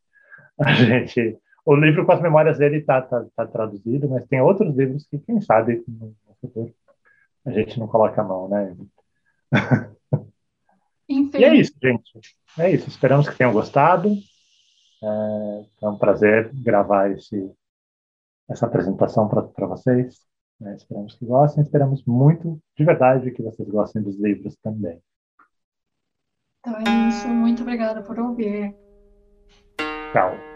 a gente. O livro com as memórias dele está tá, tá traduzido, mas tem outros livros que, quem sabe, no futuro a gente não coloca a mão, né? e é isso, gente. É isso. Esperamos que tenham gostado. É, é um prazer gravar esse, essa apresentação para vocês. Né? Esperamos que gostem, esperamos muito, de verdade, que vocês gostem dos livros também. Então é isso, muito obrigada por ouvir. Tchau.